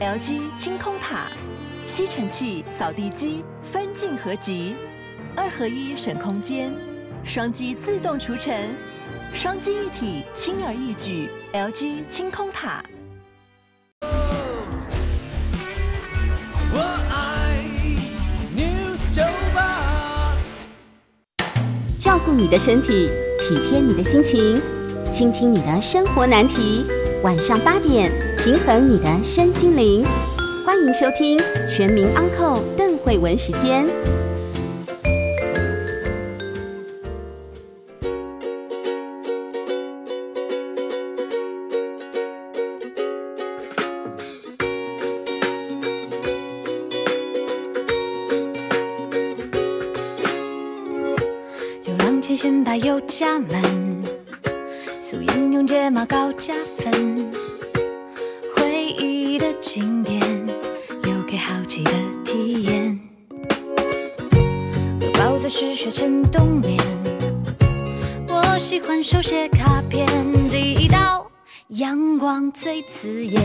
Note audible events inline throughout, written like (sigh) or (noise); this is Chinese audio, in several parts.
LG 清空塔，吸尘器、扫地机分镜合集，二合一省空间，双击自动除尘，双击一体轻而易举。LG 清空塔。我爱 News。照顾你的身体，体贴你的心情，倾听你的生活难题。晚上八点，平衡你的身心灵。欢迎收听《全民安扣邓慧文时间。有浪切线把油加满，素颜用睫毛膏加分，手写卡片，第一道阳光最刺眼，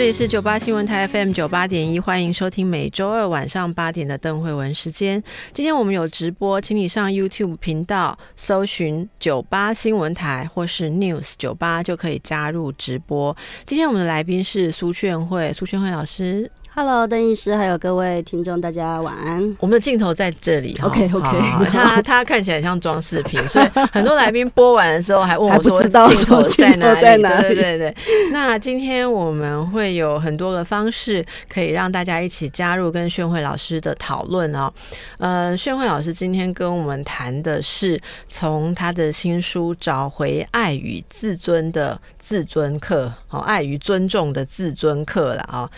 这里是九八新闻台 FM 九八点一，欢迎收听每周二晚上八点的邓慧文时间。今天我们有直播，请你上 YouTube 频道搜寻九八新闻台或是 News 九八就可以加入直播。今天我们的来宾是苏炫慧，苏炫慧老师。Hello，邓医师，还有各位听众，大家晚安。我们的镜头在这里 OK，OK 好好他他看起来像装饰品，所以 (laughs) 很多来宾播完的时候还问我说镜头在哪里？在哪里对对对对。那今天我们会有很多的方式可以让大家一起加入跟炫慧老师的讨论哦。呃，炫慧老师今天跟我们谈的是从他的新书《找回爱与自尊》的自尊课，哦，爱与尊重的自尊课了啊、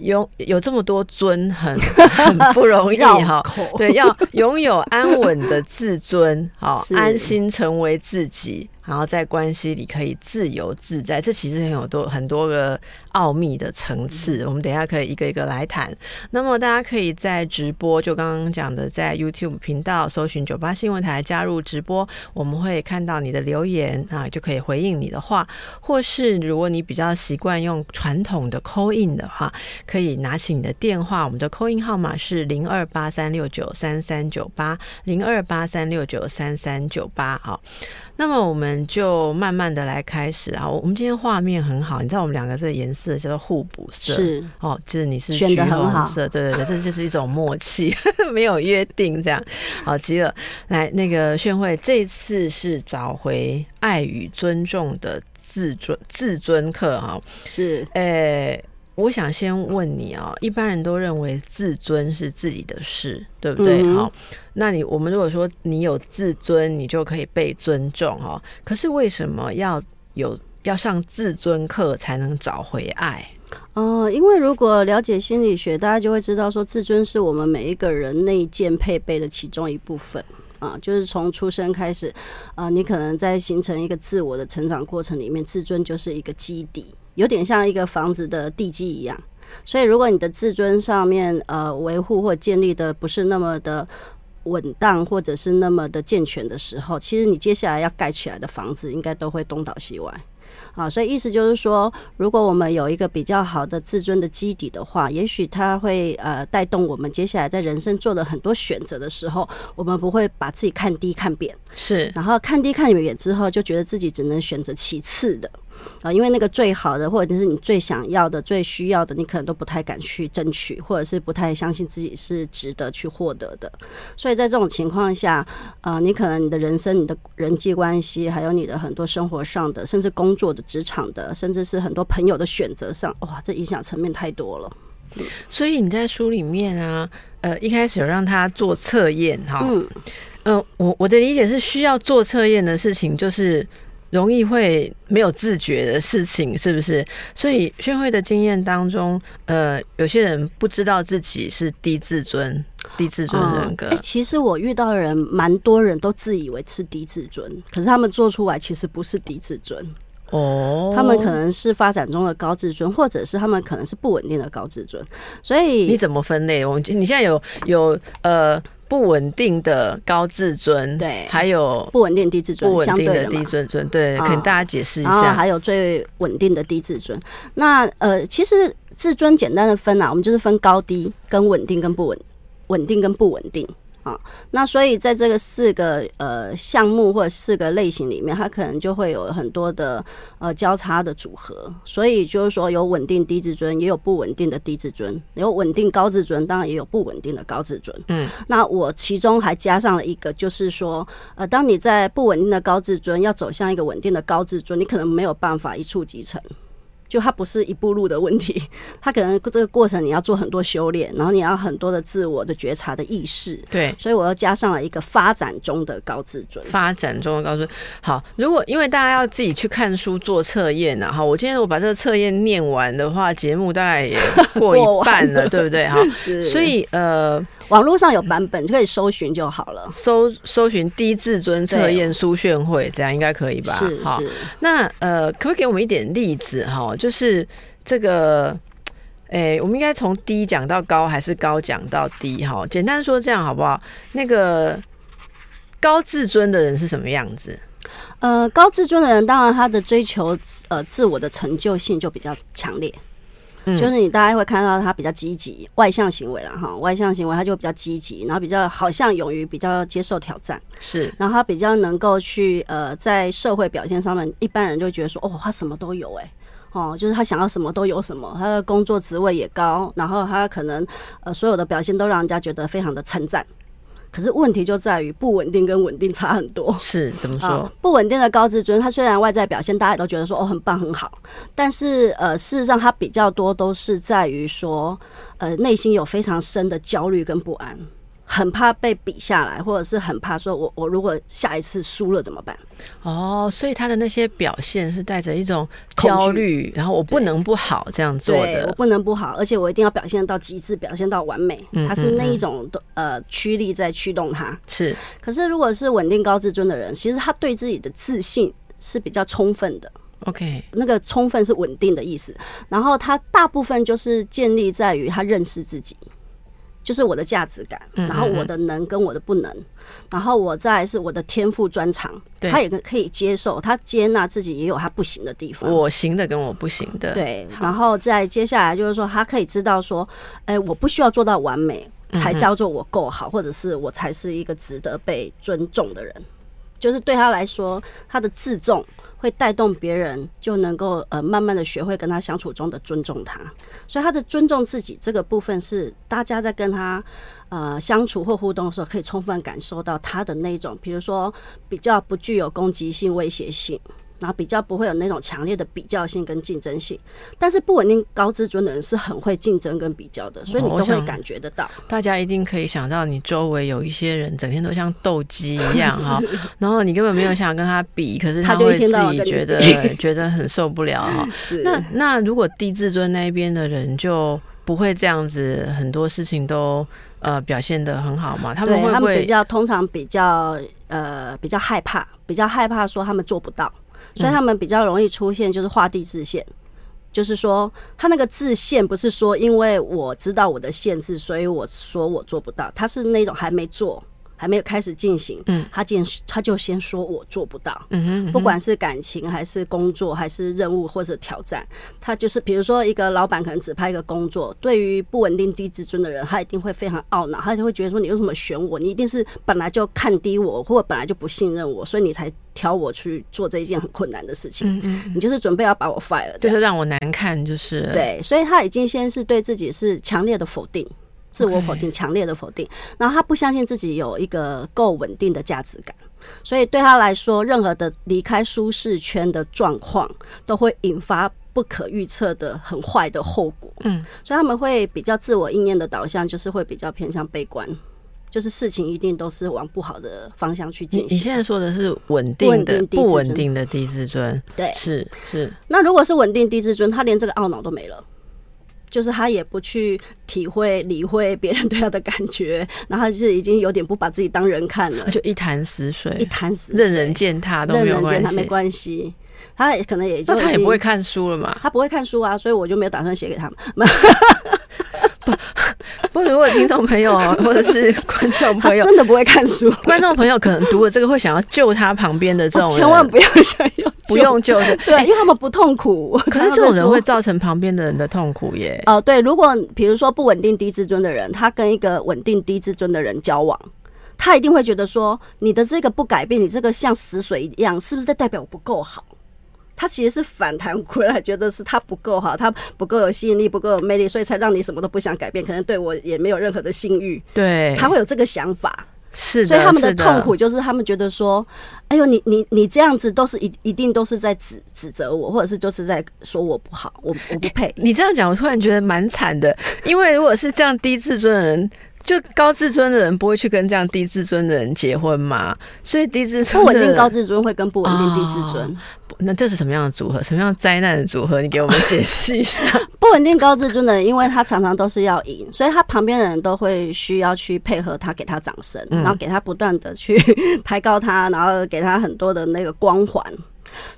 有有这么多尊很很 (laughs) 不容易哈对，要拥有安稳的自尊，(laughs) 好，安心成为自己，然后在关系里可以自由自在，这其实很有多很多个奥秘的层次，我们等一下可以一个一个来谈。那么大家可以在直播，就刚刚讲的，在 YouTube 频道搜寻九八新闻台加入直播，我们会看到你的留言啊，就可以回应你的话，或是如果你比较习惯用传统的 call in 的话，可以拿起你的电话，我们的 call in 号码是零二八三六九三三九八零二八三六九三三九八。好，那么我们就慢慢的来开始啊。我们今天画面很好，你知道我们两个这个颜色叫做互补色，是哦，就是你是选得橘很好色，对对对，(laughs) 这就是一种默契，(laughs) 没有约定这样。好极了，来那个炫慧，这次是找回爱与尊重的自尊自尊课哈。是呃，我想先问你啊、一般人都认为自尊是自己的事，对不对？好、那你我们如果说你有自尊，你就可以被尊重哈、可是为什么要有要上自尊课才能找回爱？哦、因为如果了解心理学，大家就会知道说，自尊是我们每一个人内建配备的其中一部分。啊，就是从出生开始，啊，你可能在形成一个自我的成长过程里面，自尊就是一个基底，有点像一个房子的地基一样。所以，如果你的自尊上面呃维护或建立的不是那么的稳当，或者是那么的健全的时候，其实你接下来要盖起来的房子，应该都会东倒西歪。啊，所以意思就是说，如果我们有一个比较好的自尊的基底的话，也许它会呃带动我们接下来在人生做的很多选择的时候，我们不会把自己看低看扁，是然后看低看远之后，就觉得自己只能选择其次的。啊、因为那个最好的或者是你最想要的、最需要的，你可能都不太敢去争取，或者是不太相信自己是值得去获得的。所以在这种情况下，呃，你可能你的人生、你的人际关系，还有你的很多生活上的，甚至工作的、职场的，甚至是很多朋友的选择上，哇，这影响层面太多了。所以你在书里面啊，呃，一开始有让他做测验哈，嗯，呃，我我的理解是需要做测验的事情，就是容易会没有自觉的事情，是不是？所以宣慧的经验当中，呃，有些人不知道自己是低自尊、低自尊人格哎、，其实我遇到的人蛮多人都自以为是低自尊，可是他们做出来其实不是低自尊，哦，他们可能是发展中的高自尊，或者是他们可能是不稳定的高自尊。所以你怎么分类？我们你现在有有呃不稳定的高自尊，对还有不稳定低自尊不稳定的低自尊，对，啊可能大家解释一下。还有最稳定的低自尊。那呃，其实自尊简单的分啊，我们就是分高低、跟稳定、跟不稳、稳定跟不稳定啊。那所以在这个四个呃项目或者四个类型里面，它可能就会有很多的呃交叉的组合。所以就是说，有稳定低自尊，也有不稳定的低自尊，有稳定高自尊，当然也有不稳定的高自尊。嗯，那我其中还加上了一个，就是说，呃，当你在不稳定的高自尊要走向一个稳定的高自尊，你可能没有办法一触即成。就它不是一步路的问题，(laughs) 它可能这个过程你要做很多修炼，然后你要很多的自我的觉察的意识，对。所以我又加上了一个发展中的高自尊。发展中的高自尊好，如果因为大家要自己去看书做测验呐，哈，我今天如果把这个测验念完的话，节目大概也过 (laughs) 一半了，对不对？哈，(laughs) 所以呃，网络上有版本就可以搜寻就好了。搜搜寻低自尊测验书炫会，这样应该可以吧？是好，是，那呃，可不可以给我们一点例子哈？就是这个，诶、我们应该从低讲到高，还是高讲到低？哈，简单说这样好不好？那个高自尊的人是什么样子？呃，高自尊的人，当然他的追求呃自我的成就性就比较强烈。嗯。就是你大家会看到他比较积极，外向行为了哈，外向行为他就比较积极，然后比较好像勇于比较接受挑战，是。然后他比较能够去呃在社会表现上面，一般人就觉得说哦他什么都有哎、哦，就是他想要什么都有什么，他的工作职位也高，然后他可能呃所有的表现都让人家觉得非常的称赞。可是问题就在于不稳定跟稳定差很多。是怎么说？啊，不稳定的高自尊，他虽然外在表现大家也都觉得说哦很棒很好，但是呃事实上他比较多都是在于说呃内心有非常深的焦虑跟不安，很怕被比下来，或者是很怕说我我如果下一次输了怎么办？哦，所以他的那些表现是带着一种焦虑，然后我不能不好这样做的我。不能不好，而且我一定要表现到极致，表现到完美嗯，他是那嗯一种的呃驱力在驱动他。是可是如果是稳定高自尊的人，其实他对自己的自信是比较充分的。OK，那个充分是稳定的意思，然后他大部分就是建立在于他认识自己，就是我的价值感，嗯然后我的能跟我的不能，然后我再是我的天赋专长，他也可以接受，他接纳自己也有他不行的地方。我行的跟我不行的，对，然后再接下来就是说，他可以知道说，哎，我不需要做到完美，才叫做我够好，或者是我才是一个值得被尊重的人。就是对他来说，他的自重会带动别人，就能够呃慢慢的学会跟他相处中的尊重他。所以他的尊重自己这个部分是大家在跟他呃相处或互动的时候，可以充分感受到他的那种，比如说比较不具有攻击性、威胁性。然后比较不会有那种强烈的比较性跟竞争性，但是不稳定高自尊的人是很会竞争跟比较的，所以你都会感觉得到。大家一定可以想到，你周围有一些人整天都像斗鸡一样 (laughs) 哈，然后你根本没有想跟他比，可是他就一会自己觉得 (laughs) 觉得很受不了哈。(laughs) 是那那如果低自尊那一边的人就不会这样子，很多事情都呃表现的很好嘛？他们对会不会他们比较通常比较呃比较害怕，比较害怕说他们做不到，所以他们比较容易出现就是画地自限。就是说，他那个自限不是说因为我知道我的限制，所以我说我做不到，他是那种还没做，还没有开始进行，嗯他先他就先说我做不到，嗯哼，不管是感情还是工作还是任务或者挑战，他就是比如说一个老板可能只派一个工作，对于不稳定低自尊的人，他一定会非常懊恼，他就会觉得说你为什么选我？你一定是本来就看低我，或者本来就不信任我，所以你才挑我去做这一件很困难的事情。嗯嗯，你就是准备要把我 fire 掉。就是让我难看，就是，对，所以他已经先是对自己是强烈的否定。自我否定，强烈的否定，然后他不相信自己有一个够稳定的价值感，所以对他来说，任何的离开舒适圈的状况都会引发不可预测的很坏的后果。嗯，所以他们会比较自我应验的导向，就是会比较偏向悲观，就是事情一定都是往不好的方向去进行。你现在说的是稳定的不稳定的低自尊，对，是是，那如果是稳定低自尊，他连这个懊恼都没了。就是他也不去体会、理会别人对他的感觉，然后他是已经有点不把自己当人看了，就一潭死水，一潭死水任人践踏都任没有关人践踏没。关系。他也可能也就他也不会看书了嘛？他不会看书啊，所以我就没有打算写给他们。(laughs) 不，(laughs) 不如果听众朋友或者是观众朋友，真的不会看书，观众朋友可能读了这个会想要救他旁边的这种人，千万不要想要不用救的。对，因为他们不痛苦。可是这种人会造成旁边的人的痛苦耶。哦、对，如果比如说不稳定低自尊的人，他跟一个稳定低自尊的人交往，他一定会觉得说，你的这个不改变，你这个像死水一样，是不是在代表我不够好？他其实是反弹回来，觉得是他不够好，他不够有吸引力，不够有魅力，所以才让你什么都不想改变，可能对我也没有任何的性欲，对，他会有这个想法。是的，所以他们的痛苦就是他们觉得说，哎呦，你你你这样子都是一一定都是在指指责我，或者是就是在说我不好，我我不配。你这样讲，我突然觉得蛮惨的，因为如果是这样低自尊的人。就高自尊的人不会去跟这样低自尊的人结婚嘛，所以低自尊不稳定高自尊会跟不稳定低自尊，哦那这是什么样的组合？什么样灾难的组合？你给我们解释一下。(laughs) 不稳定高自尊的人，因为他常常都是要赢，所以他旁边的人都会需要去配合他，给他掌声，嗯然后给他不断的去抬高他，然后给他很多的那个光环。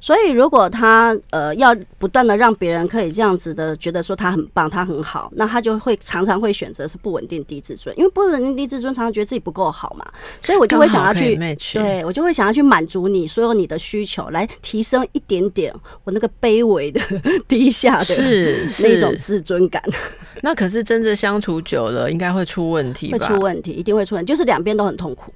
所以，如果他呃要不断的让别人可以这样子的觉得说他很棒，他很好，那他就会常常会选择是不稳定低自尊，因为不稳定低自尊常常觉得自己不够好嘛，所以我就会想要去对我就会想要去满足你所有你的需求，来提升一点点我那个卑微的 (laughs) 低下的是 (laughs) 那种自尊感，那可是真正相处久了，应该会出问题会吧？出问题，一定会出问题，就是两边都很痛苦。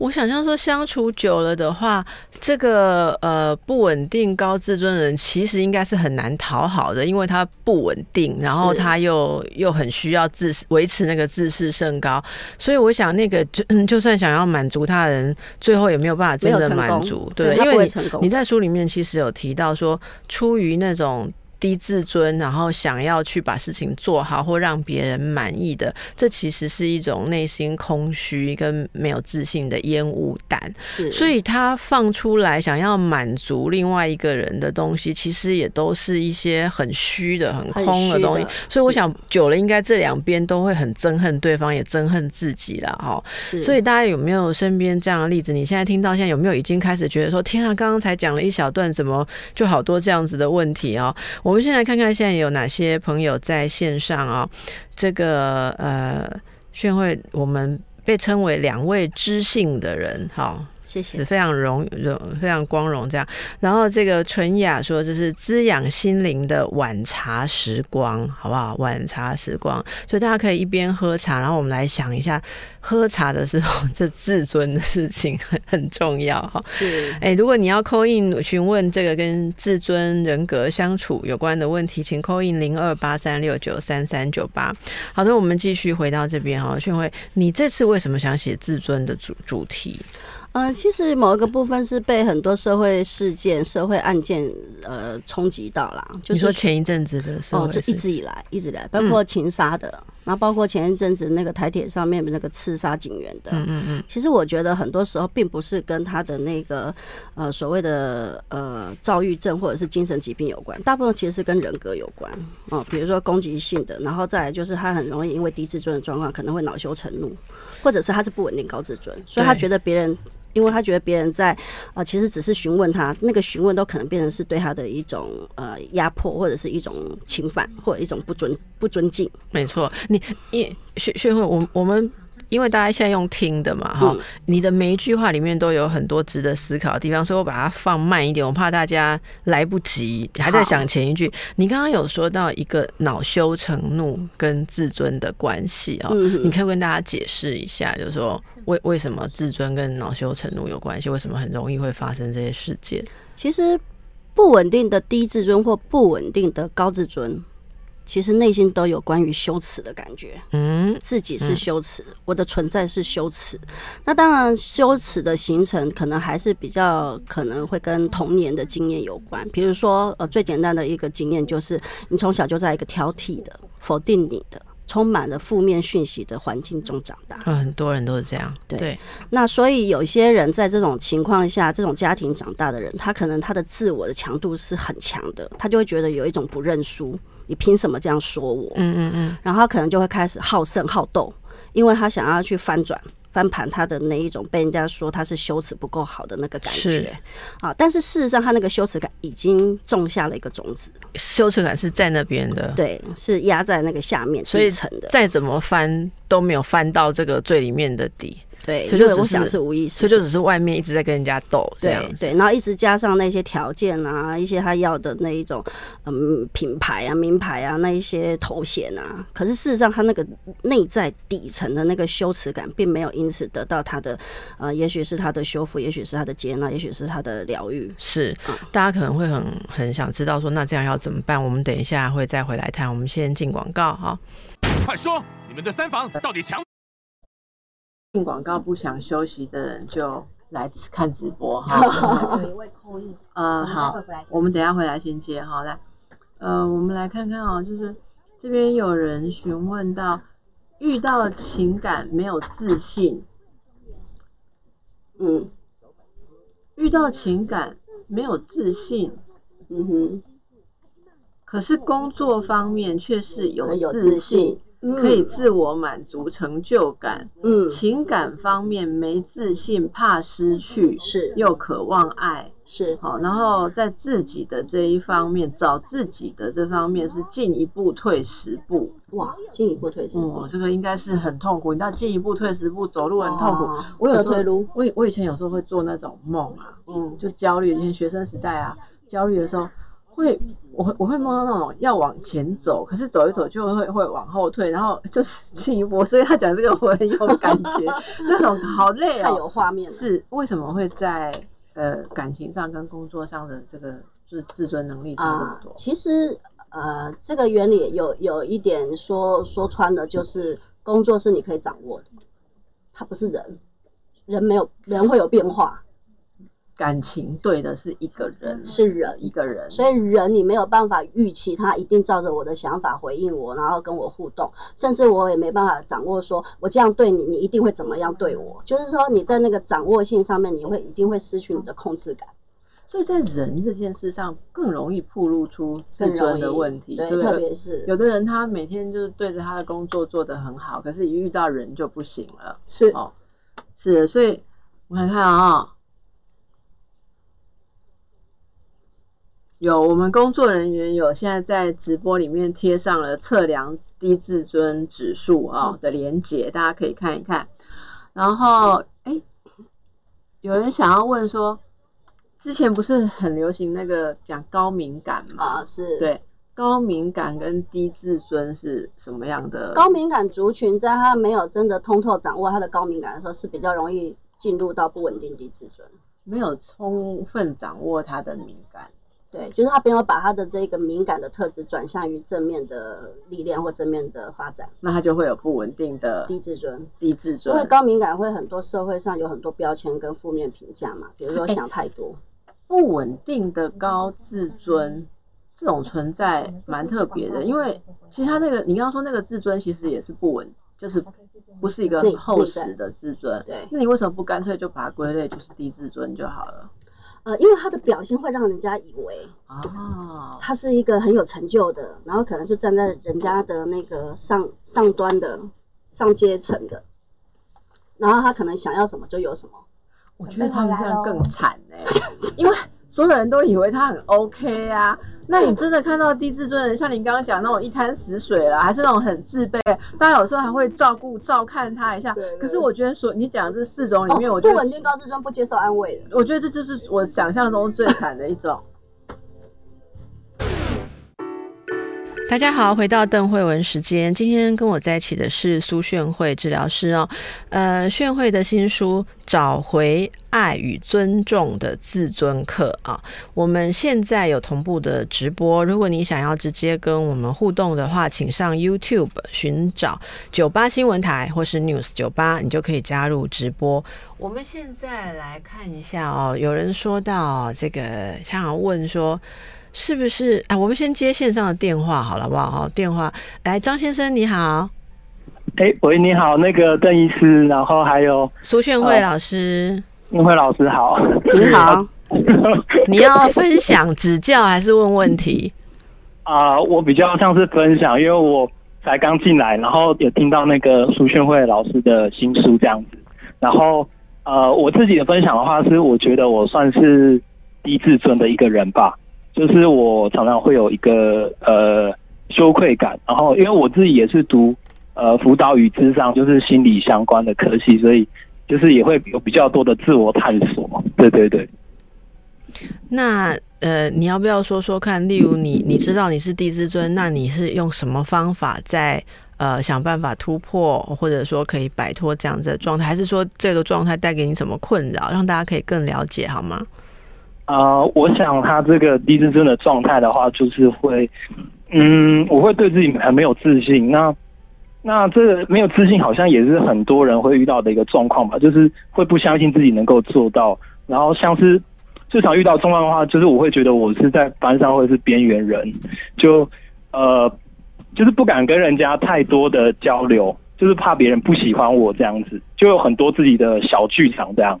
我想象说，相处久了的话，这个呃不稳定高自尊的人，其实应该是很难讨好的，因为他不稳定，然后他又又很需要自维持那个自视甚高，所以我想那个就嗯，就算想要满足他的人，最后也没有办法真的没有成功满足，对因为你在书里面其实有提到说，出于那种。低自尊，然后想要去把事情做好或让别人满意的，这其实是一种内心空虚跟没有自信的烟雾弹。是，所以他放出来想要满足另外一个人的东西，其实也都是一些很虚的、很很空的东西。所以我想久了，应该这两边都会很憎恨对方，也憎恨自己了哈。是，所以大家有没有身边这样的例子？你现在听到现在有没有已经开始觉得说，天啊，刚刚才讲了一小段，怎么就好多这样子的问题哦？我我们先来看看现在有哪些朋友在线上啊。这个呃，炫慧，我们被称为两位知性的人，哈，谢谢。是非常荣荣非常光荣这样。然后这个纯雅说，就是滋养心灵的晚茶时光，好不好？晚茶时光，所以大家可以一边喝茶，然后我们来想一下，喝茶的时候 (laughs) 这自尊的事情很很重要哈。是哎，如果你要扣印询问这个跟自尊人格相处有关的问题，请扣印零二八三六九三三九八。好的，我们继续回到这边哈，炫慧，你这次为什么想写自尊的主主题？嗯，其实某一个部分是被很多社会事件、社会案件呃冲击到啦，就是你说前一阵子的时候，哦，就一直以来一直以来，包括情杀的，然后包括前一阵子那个台铁上面那个刺杀警员的，嗯嗯嗯，其实我觉得很多时候并不是跟他的那个呃所谓的呃躁郁症或者是精神疾病有关，大部分其实是跟人格有关哦，比如说攻击性的，然后再来就是他很容易因为低自尊的状况可能会恼羞成怒，或者是他是不稳定高自尊，所以他对觉得别人。因为他觉得别人在啊，其实只是询问他，那个询问都可能变成是对他的一种呃压迫，或者是一种侵犯，或者一种不尊不尊敬。没错。你因学学会我我们因为大家现在用听的嘛，哈、嗯你的每一句话里面都有很多值得思考的地方，所以我把它放慢一点，我怕大家来不及，还在想前一句。你刚刚有说到一个恼羞成怒跟自尊的关系哦，嗯你可以跟大家解释一下，就是说为为什么自尊跟恼羞成怒有关系？为什么很容易会发生这些事件？其实不稳定的低自尊或不稳定的高自尊，其实内心都有关于羞耻的感觉。嗯，自己是羞耻，我的存在是羞耻。那当然，羞耻的形成可能还是比较可能会跟童年的经验有关。比如说，呃，最简单的一个经验就是，你从小就在一个挑剔的、否定你的、充满了负面讯息的环境中长大。嗯很多人都是这样，对那所以有些人在这种情况下，这种家庭长大的人，他可能他的自我的强度是很强的，他就会觉得有一种不认输，你凭什么这样说我？嗯嗯嗯，然后他可能就会开始好胜好斗，因为他想要去翻转。翻盘他的那一种被人家说他是羞耻不够好的那个感是。觉啊，但是事实上他那个羞耻感已经种下了一个种子，羞耻感是在那边的，对，是压在那个下面所以底层的，再怎么翻都没有翻到这个最里面的底，对，所以就只是我想是无意识的，所以就只是外面一直在跟人家斗这对。对，然后一直加上那些条件啊，一些他要的那一种嗯品牌啊、名牌啊，那一些头衔啊，可是事实上他那个内在底层的那个羞耻感，并没有因此得到他的呃，也许是他的修复，也许是他的接纳，也许是他的疗愈。是嗯，大家可能会很很想知道说，那这样要怎么办？我们等一下会再回来谈。我们先进广告哈。快说，你们的三房到底强？进广告不想休息的人就来看直播哈。(laughs) 有一位扣印，呃，好，我们等一下回来先接哈。来，呃，我们来看看啊、就是这边有人询问到，遇到情感没有自信，嗯遇到情感没有自信，嗯哼，可是工作方面却是有自信可以自我满足成就感。嗯情感方面没自信，怕失去，是又渴望爱。是好，然后在自己的这一方面，找自己的这方面是进一步退十步。哇，进一步退十步，这个应该是很痛苦。你知道进一步退十步，走路很痛苦。哦我有时候我以我以前有时候会做那种梦啊，嗯就焦虑。以前学生时代啊，焦虑的时候会，我会我会梦到那种要往前走，可是走一走就会会往后退，然后就 (laughs) 是进一步。所以他讲这个我很有感觉，(laughs) 那种好累太哦。有画面了，是为什么会在呃感情上跟工作上的这个就是自尊能力差这么啊多？，其实呃，这个原理有有一点说说穿了，就是工作是你可以掌握的，它不是人，人没有人会有变化，感情对的是一个人，是人一。个人，所以人你没有办法预期他一定照着我的想法回应我，然后跟我互动，甚至我也没办法掌握说我这样对你，你一定会怎么样对我。就是说你在那个掌握性上面，你会一定会失去你的控制感，所以在人这件事上更容易暴露出自尊的问题，对，不特别是有的人他每天就是对着他的工作做得很好，可是一遇到人就不行了。是哦，是，所以我看看啊、有我们工作人员有现在在直播里面贴上了测量低自尊指数啊、的连结，大家可以看一看。然后，哎，有人想要问说，之前不是很流行那个讲高敏感吗？啊，是对，高敏感跟低自尊是什么样的？高敏感族群在他没有真的通透掌握他的高敏感的时候，是比较容易进入到不稳定低自尊。没有充分掌握他的敏感。对，就是他没有把他的这个敏感的特质转向于正面的力量或正面的发展，那他就会有不稳定的低自尊。低自尊因为。高敏感会很多社会上有很多标签跟负面评价嘛，比如说哎想太多，不稳定的高自尊这种存在蛮特别的，因为其实他那个你刚刚说那个自尊其实也是不稳，就是不是一个内厚实的自尊。对那你为什么不干脆就把它归类就是低自尊就好了？呃，因为他的表现会让人家以为啊，他是一个很有成就的，然后可能是站在人家的那个上上端的上阶层的，然后他可能想要什么就有什么。我觉得他们这样更惨哎、(laughs) 因为所有人都以为他很 OK 啊，那你真的看到低自尊的人，像你刚刚讲那种一滩死水了，还是那种很自卑，大家有时候还会照顾、照看他一下。对对可是我觉得所你讲的这四种里面，我觉得不稳定高自尊不接受安慰的。我觉得这就是我想象中最惨的一种。大家好，回到邓慧文时间。今天跟我在一起的是苏炫慧治疗师哦。呃，炫慧的新书《找回爱与尊重的自尊课》啊，我们现在有同步的直播。如果你想要直接跟我们互动的话，请上 YouTube 寻找酒吧新闻台或是 News 酒吧，你就可以加入直播。我们现在来看一下哦，有人说到这个，想要问说。是不是？啊？我们先接线上的电话好了，好不好？好，电话。来，张先生你好，哎，喂，你好，那个邓医师，然后还有苏炫慧老师，英慧老师好，你好，(laughs) 你要分享指教还是问问题？啊、我比较像是分享，因为我才刚进来，然后也听到那个苏炫慧老师的新书这样子，然后呃，我自己的分享的话是，我觉得我算是低自尊的一个人吧，就是我常常会有一个呃羞愧感，然后因为我自己也是读呃辅导与智商，就是心理相关的科系，所以就是也会有比较多的自我探索，对对对。那呃，你要不要说说看？例如你你知道你是低自尊，那你是用什么方法在呃想办法突破，或者说可以摆脱这样子的状态，还是说这个状态带给你什么困扰，让大家可以更了解好吗？啊、我想他这个低自尊的状态的话，就是会，嗯，我会对自己很没有自信。那那这个没有自信，好像也是很多人会遇到的一个状况吧，就是会不相信自己能够做到。然后像是最常遇到状况的话，就是我会觉得我是在班上会是边缘人，就呃，就是不敢跟人家太多的交流，就是怕别人不喜欢我这样子，就有很多自己的小剧场这样。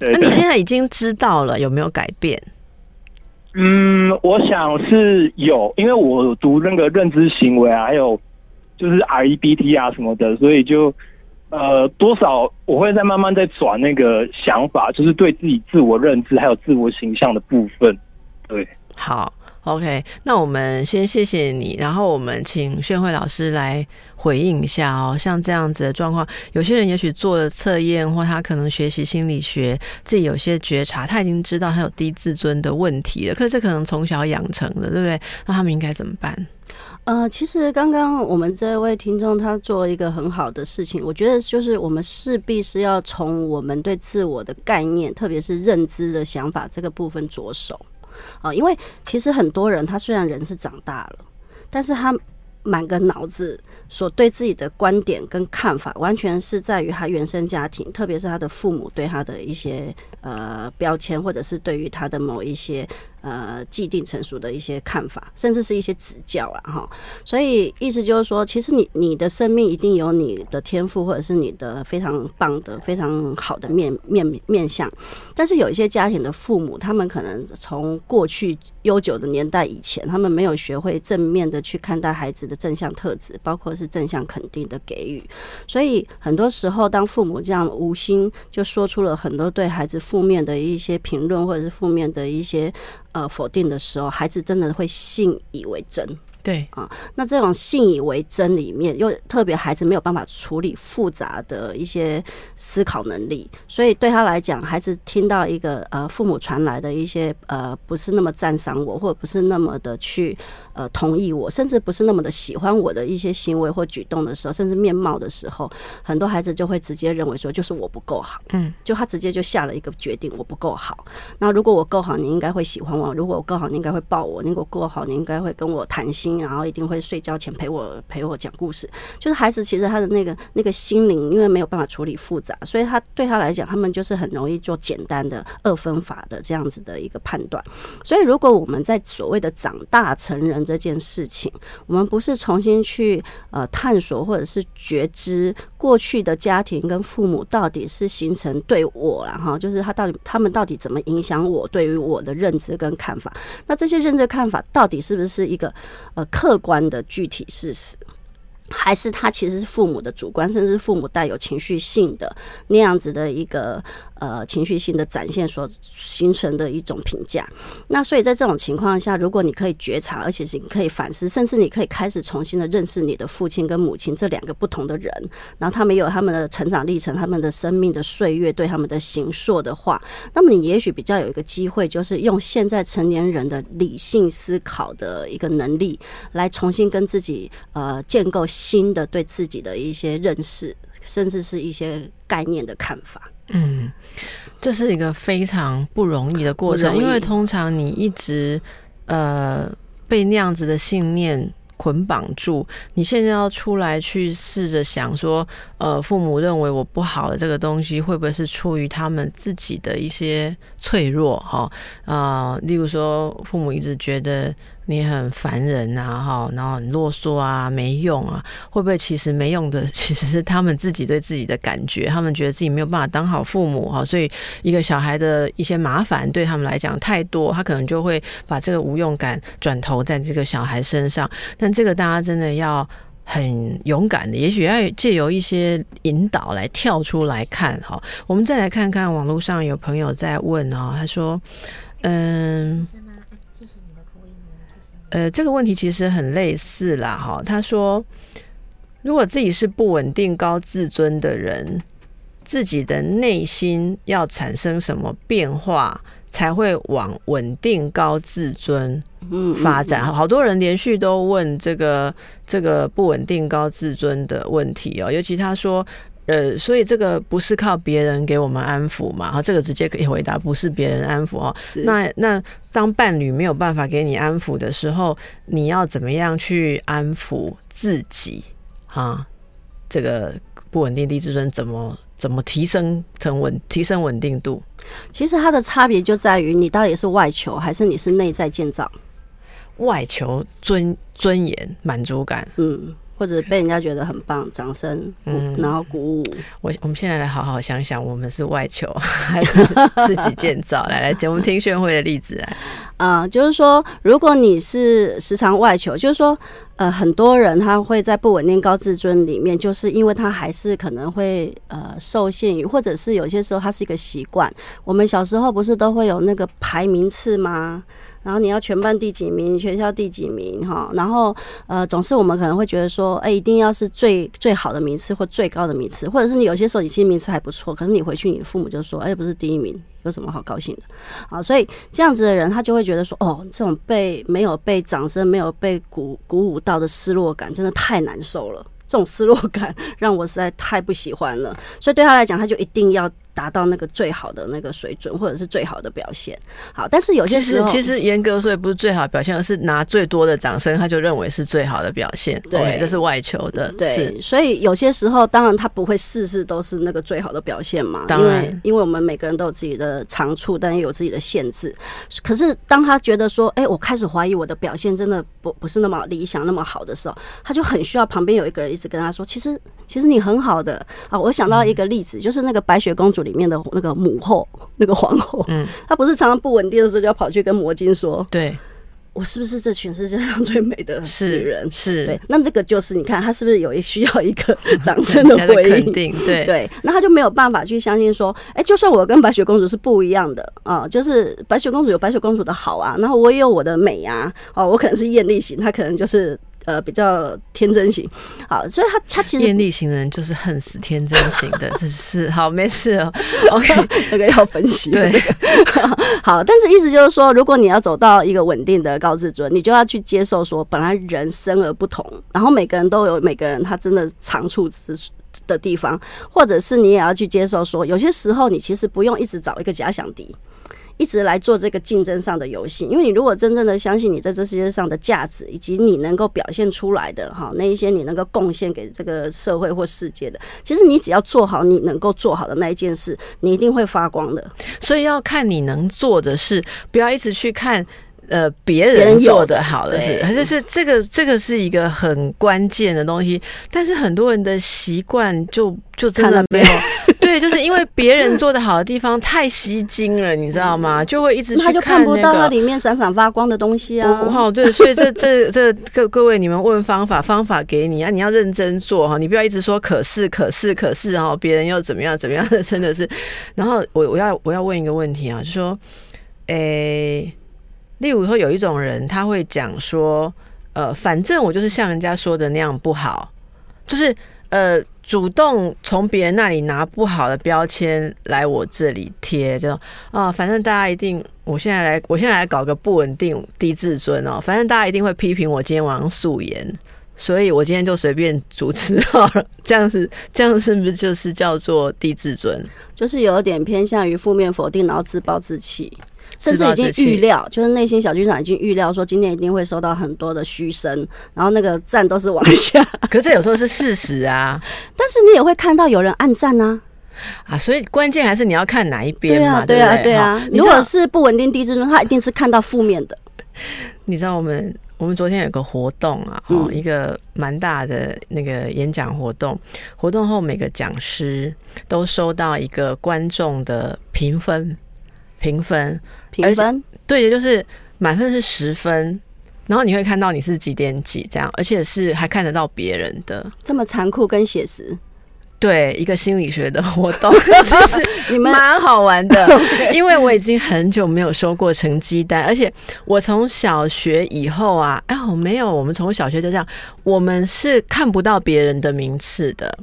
对对那你现在已经知道了有没有改变？嗯，我想是有，因为我读那个认知行为啊，还有就是 REBT 啊什么的，所以就呃多少我会在慢慢在转那个想法，就是对自己自我认知还有自我形象的部分。对，好，OK，那我们先谢谢你，然后我们请炫慧老师来回应一下哦。像这样子的状况，有些人也许做了测验，或他可能学习心理学，自己有些觉察，他已经知道他有低自尊的问题了，可是这可能从小养成的，对不对？那他们应该怎么办？呃，其实刚刚我们这位听众他做一个很好的事情，我觉得就是我们势必是要从我们对自我的概念，特别是认知的想法这个部分着手啊、因为其实很多人他虽然人是长大了，但是他满个脑子所对自己的观点跟看法，完全是在于他原生家庭，特别是他的父母对他的一些呃标签，或者是对于他的某一些呃既定成熟的一些看法，甚至是一些指教啊哈。所以意思就是说，其实你你的生命一定有你的天赋，或者是你的非常棒的、非常好的面面面相。但是有一些家庭的父母，他们可能从过去悠久的年代以前，他们没有学会正面的去看待孩子的正向特质，包括是正向肯定的给予。所以很多时候，当父母这样无心就说出了很多对孩子负面的一些评论，或者是负面的一些呃否定的时候，孩子真的会信以为真。对啊，那这种信以为真里面，又特别孩子没有办法处理复杂的一些思考能力，所以对他来讲，孩子听到一个呃父母传来的一些呃不是那么赞赏我，或者不是那么的去呃同意我，甚至不是那么的喜欢我的一些行为或举动的时候，甚至面貌的时候，很多孩子就会直接认为说，就是我不够好，嗯，就他直接就下了一个决定，我不够好。那如果我够好，你应该会喜欢我；如果我够好，你应该会抱我；如果够好，你应该会跟我谈心，然后一定会睡觉前陪我陪我讲故事。就是孩子其实他的那个那个心灵，因为没有办法处理复杂，所以他对他来讲，他们就是很容易做简单的二分法的这样子的一个判断。所以，如果我们在所谓的长大成人这件事情，我们不是重新去呃探索或者是觉知过去的家庭跟父母到底是形成对我然后就是他到底他们到底怎么影响我对于我的认知跟看法？那这些认知看法到底是不是一个呃客观的具体事实？还是他其实是父母的主观，甚至父母带有情绪性的那样子的一个呃情绪性的展现所形成的一种评价。那所以在这种情况下，如果你可以觉察，而且是你可以反思，甚至你可以开始重新的认识你的父亲跟母亲这两个不同的人，然后他们有他们的成长历程，他们的生命的岁月对他们的形塑的话，那么你也许比较有一个机会，就是用现在成年人的理性思考的一个能力，来重新跟自己呃建构新的对自己的一些认识，甚至是一些概念的看法。嗯，这是一个非常不容易的过程，因为通常你一直呃被那样子的信念捆绑住，你现在要出来去试着想说，呃，父母认为我不好的这个东西，会不会是出于他们自己的一些脆弱哈？啊、例如说，父母一直觉得你很烦人啊，哈，然后很啰嗦啊，没用啊，会不会其实没用的 (laughs) 其实是他们自己对自己的感觉，他们觉得自己没有办法当好父母哈，所以一个小孩的一些麻烦对他们来讲太多，他可能就会把这个无用感转投在这个小孩身上。但这个大家真的要很勇敢的，也许要借由一些引导来跳出来看哈。我们再来看看网络上有朋友在问哦，他说，嗯。呃，这个问题其实很类似啦，哈。他说，如果自己是不稳定、高自尊的人，自己的内心要产生什么变化，才会往稳定、高自尊嗯，发展？好多人连续都问这个这个不稳定、高自尊的问题哦，尤其他说。呃，所以这个不是靠别人给我们安抚嘛？哈，这个直接可以回答，不是别人安抚哦。那那当伴侣没有办法给你安抚的时候，你要怎么样去安抚自己啊？这个不稳定低自尊怎么怎么提升成稳提升稳定度？其实它的差别就在于你到底是外求还是你是内在建造，外求尊尊严满足感。嗯，或者被人家觉得很棒，掌声，嗯然后鼓舞。我我们现在来好好想想，我们是外求 (laughs) 还是 (laughs) 自己建造？来来，我们听炫慧的例子啊。啊、就是说，如果你是时常外求，就是说，呃，很多人他会在不稳定高自尊里面，就是因为他还是可能会呃受限于，或者是有些时候他是一个习惯。我们小时候不是都会有那个排名次吗？然后你要全班第几名，全校第几名哈，然后呃，总是我们可能会觉得说，哎，一定要是最最好的名次或最高的名次，或者是你有些时候你其实名次还不错，可是你回去你父母就说，哎，不是第一名，有什么好高兴的？啊，所以这样子的人，他就会觉得说，哦，这种被没有被掌声、没有被鼓鼓舞到的失落感，真的太难受了。这种失落感 (laughs) 让我实在太不喜欢了，所以对他来讲，他就一定要达到那个最好的那个水准，或者是最好的表现。好，但是有些时候，其实严格说也不是最好表现，而是拿最多的掌声，他就认为是最好的表现。对这是外求的，对，是所以有些时候，当然他不会事事都是那个最好的表现嘛，因当然为因为我们每个人都有自己的长处，但也有自己的限制。可是当他觉得说，哎、我开始怀疑我的表现真的不不是那么理想、那么好的时候，他就很需要旁边有一个人一直跟他说，其实其实你很好的啊。我想到一个例子，就是那个白雪公主里面的那个母后，那个皇后，嗯，(laughs) 她不是常常不稳定的时候就要跑去跟魔晶说，对，我是不是这全世界上最美的女是人？是，对，那这个就是你看，她是不是有一需要一个 (laughs) 掌声的回应？肯定，对 (laughs) 对，那她就没有办法去相信说，哎、就算我跟白雪公主是不一样的啊、就是白雪公主有白雪公主的好啊，然后我也有我的美啊，哦，我可能是艳丽型，她可能就是呃比较天真型，好，所以他他其实艳丽型的人就是恨死天真型的，这是好没事哦。OK，(laughs) 这个要分析，对这个好，但是意思就是说，如果你要走到一个稳定的高自尊，你就要去接受说，本来人生而不同，然后每个人都有每个人他真的长处之的地方，或者是你也要去接受说，有些时候你其实不用一直找一个假想敌。一直来做这个竞争上的游戏，因为你如果真正的相信你在这世界上的价值，以及你能够表现出来的哈那一些你能够贡献给这个社会或世界的，其实你只要做好你能够做好的那一件事，你一定会发光的。所以要看你能做的事，不要一直去看。呃，别别人人做的的好的对是，还是是这个这个是一个很关键的东西，但是很多人的习惯就就真的没有，对对，就是因为别人做的好的地方太吸睛了，你知道吗？就会一直他就看看不到那里面闪闪发光的东西啊。哦，好，对，所以这这这各各位，你们问方法，方法给你啊，你要认真做哈，你不要一直说可是可是可是哈，别人又怎么样怎么样的，真的是。然后我我要我要问一个问题啊，就说，诶、例如说有一种人他会讲说，呃，反正我就是像人家说的那样不好，就是呃。主动从别人那里拿不好的标签来我这里贴，就啊，反正大家一定，我现在来，我现在来搞个不稳定低自尊哦，反正大家一定会批评我今天晚上素颜，所以我今天就随便主持好了，这样子，这样是不是就是叫做低自尊？就是有点偏向于负面否定，然后自暴自弃，甚至已经预料，就是内心小剧场已经预料说今天一定会收到很多的嘘声，然后那个赞都是往下，(laughs) 可是这有时候是事实啊。但是你也会看到有人暗赞啊，啊，所以关键还是你要看哪一边嘛，对啊，对啊，对？啊。如果是不稳定低自尊，他一定是看到负面的，(laughs) 你知道我们我们昨天有个活动啊，哦，嗯一个蛮大的那个演讲活动，活动后每个讲师都收到一个观众的评分，评分，评分？对的，就是满分是十分。然后你会看到你是几点几这样，而且是还看得到别人的，这么残酷跟写实，对一个心理学的活动，其 (laughs) 实你们蛮好玩的，(laughs) 因为我已经很久没有收过成绩单，而且我从小学以后啊，哎，我没有，我们从小学就这样，我们是看不到别人的名次的。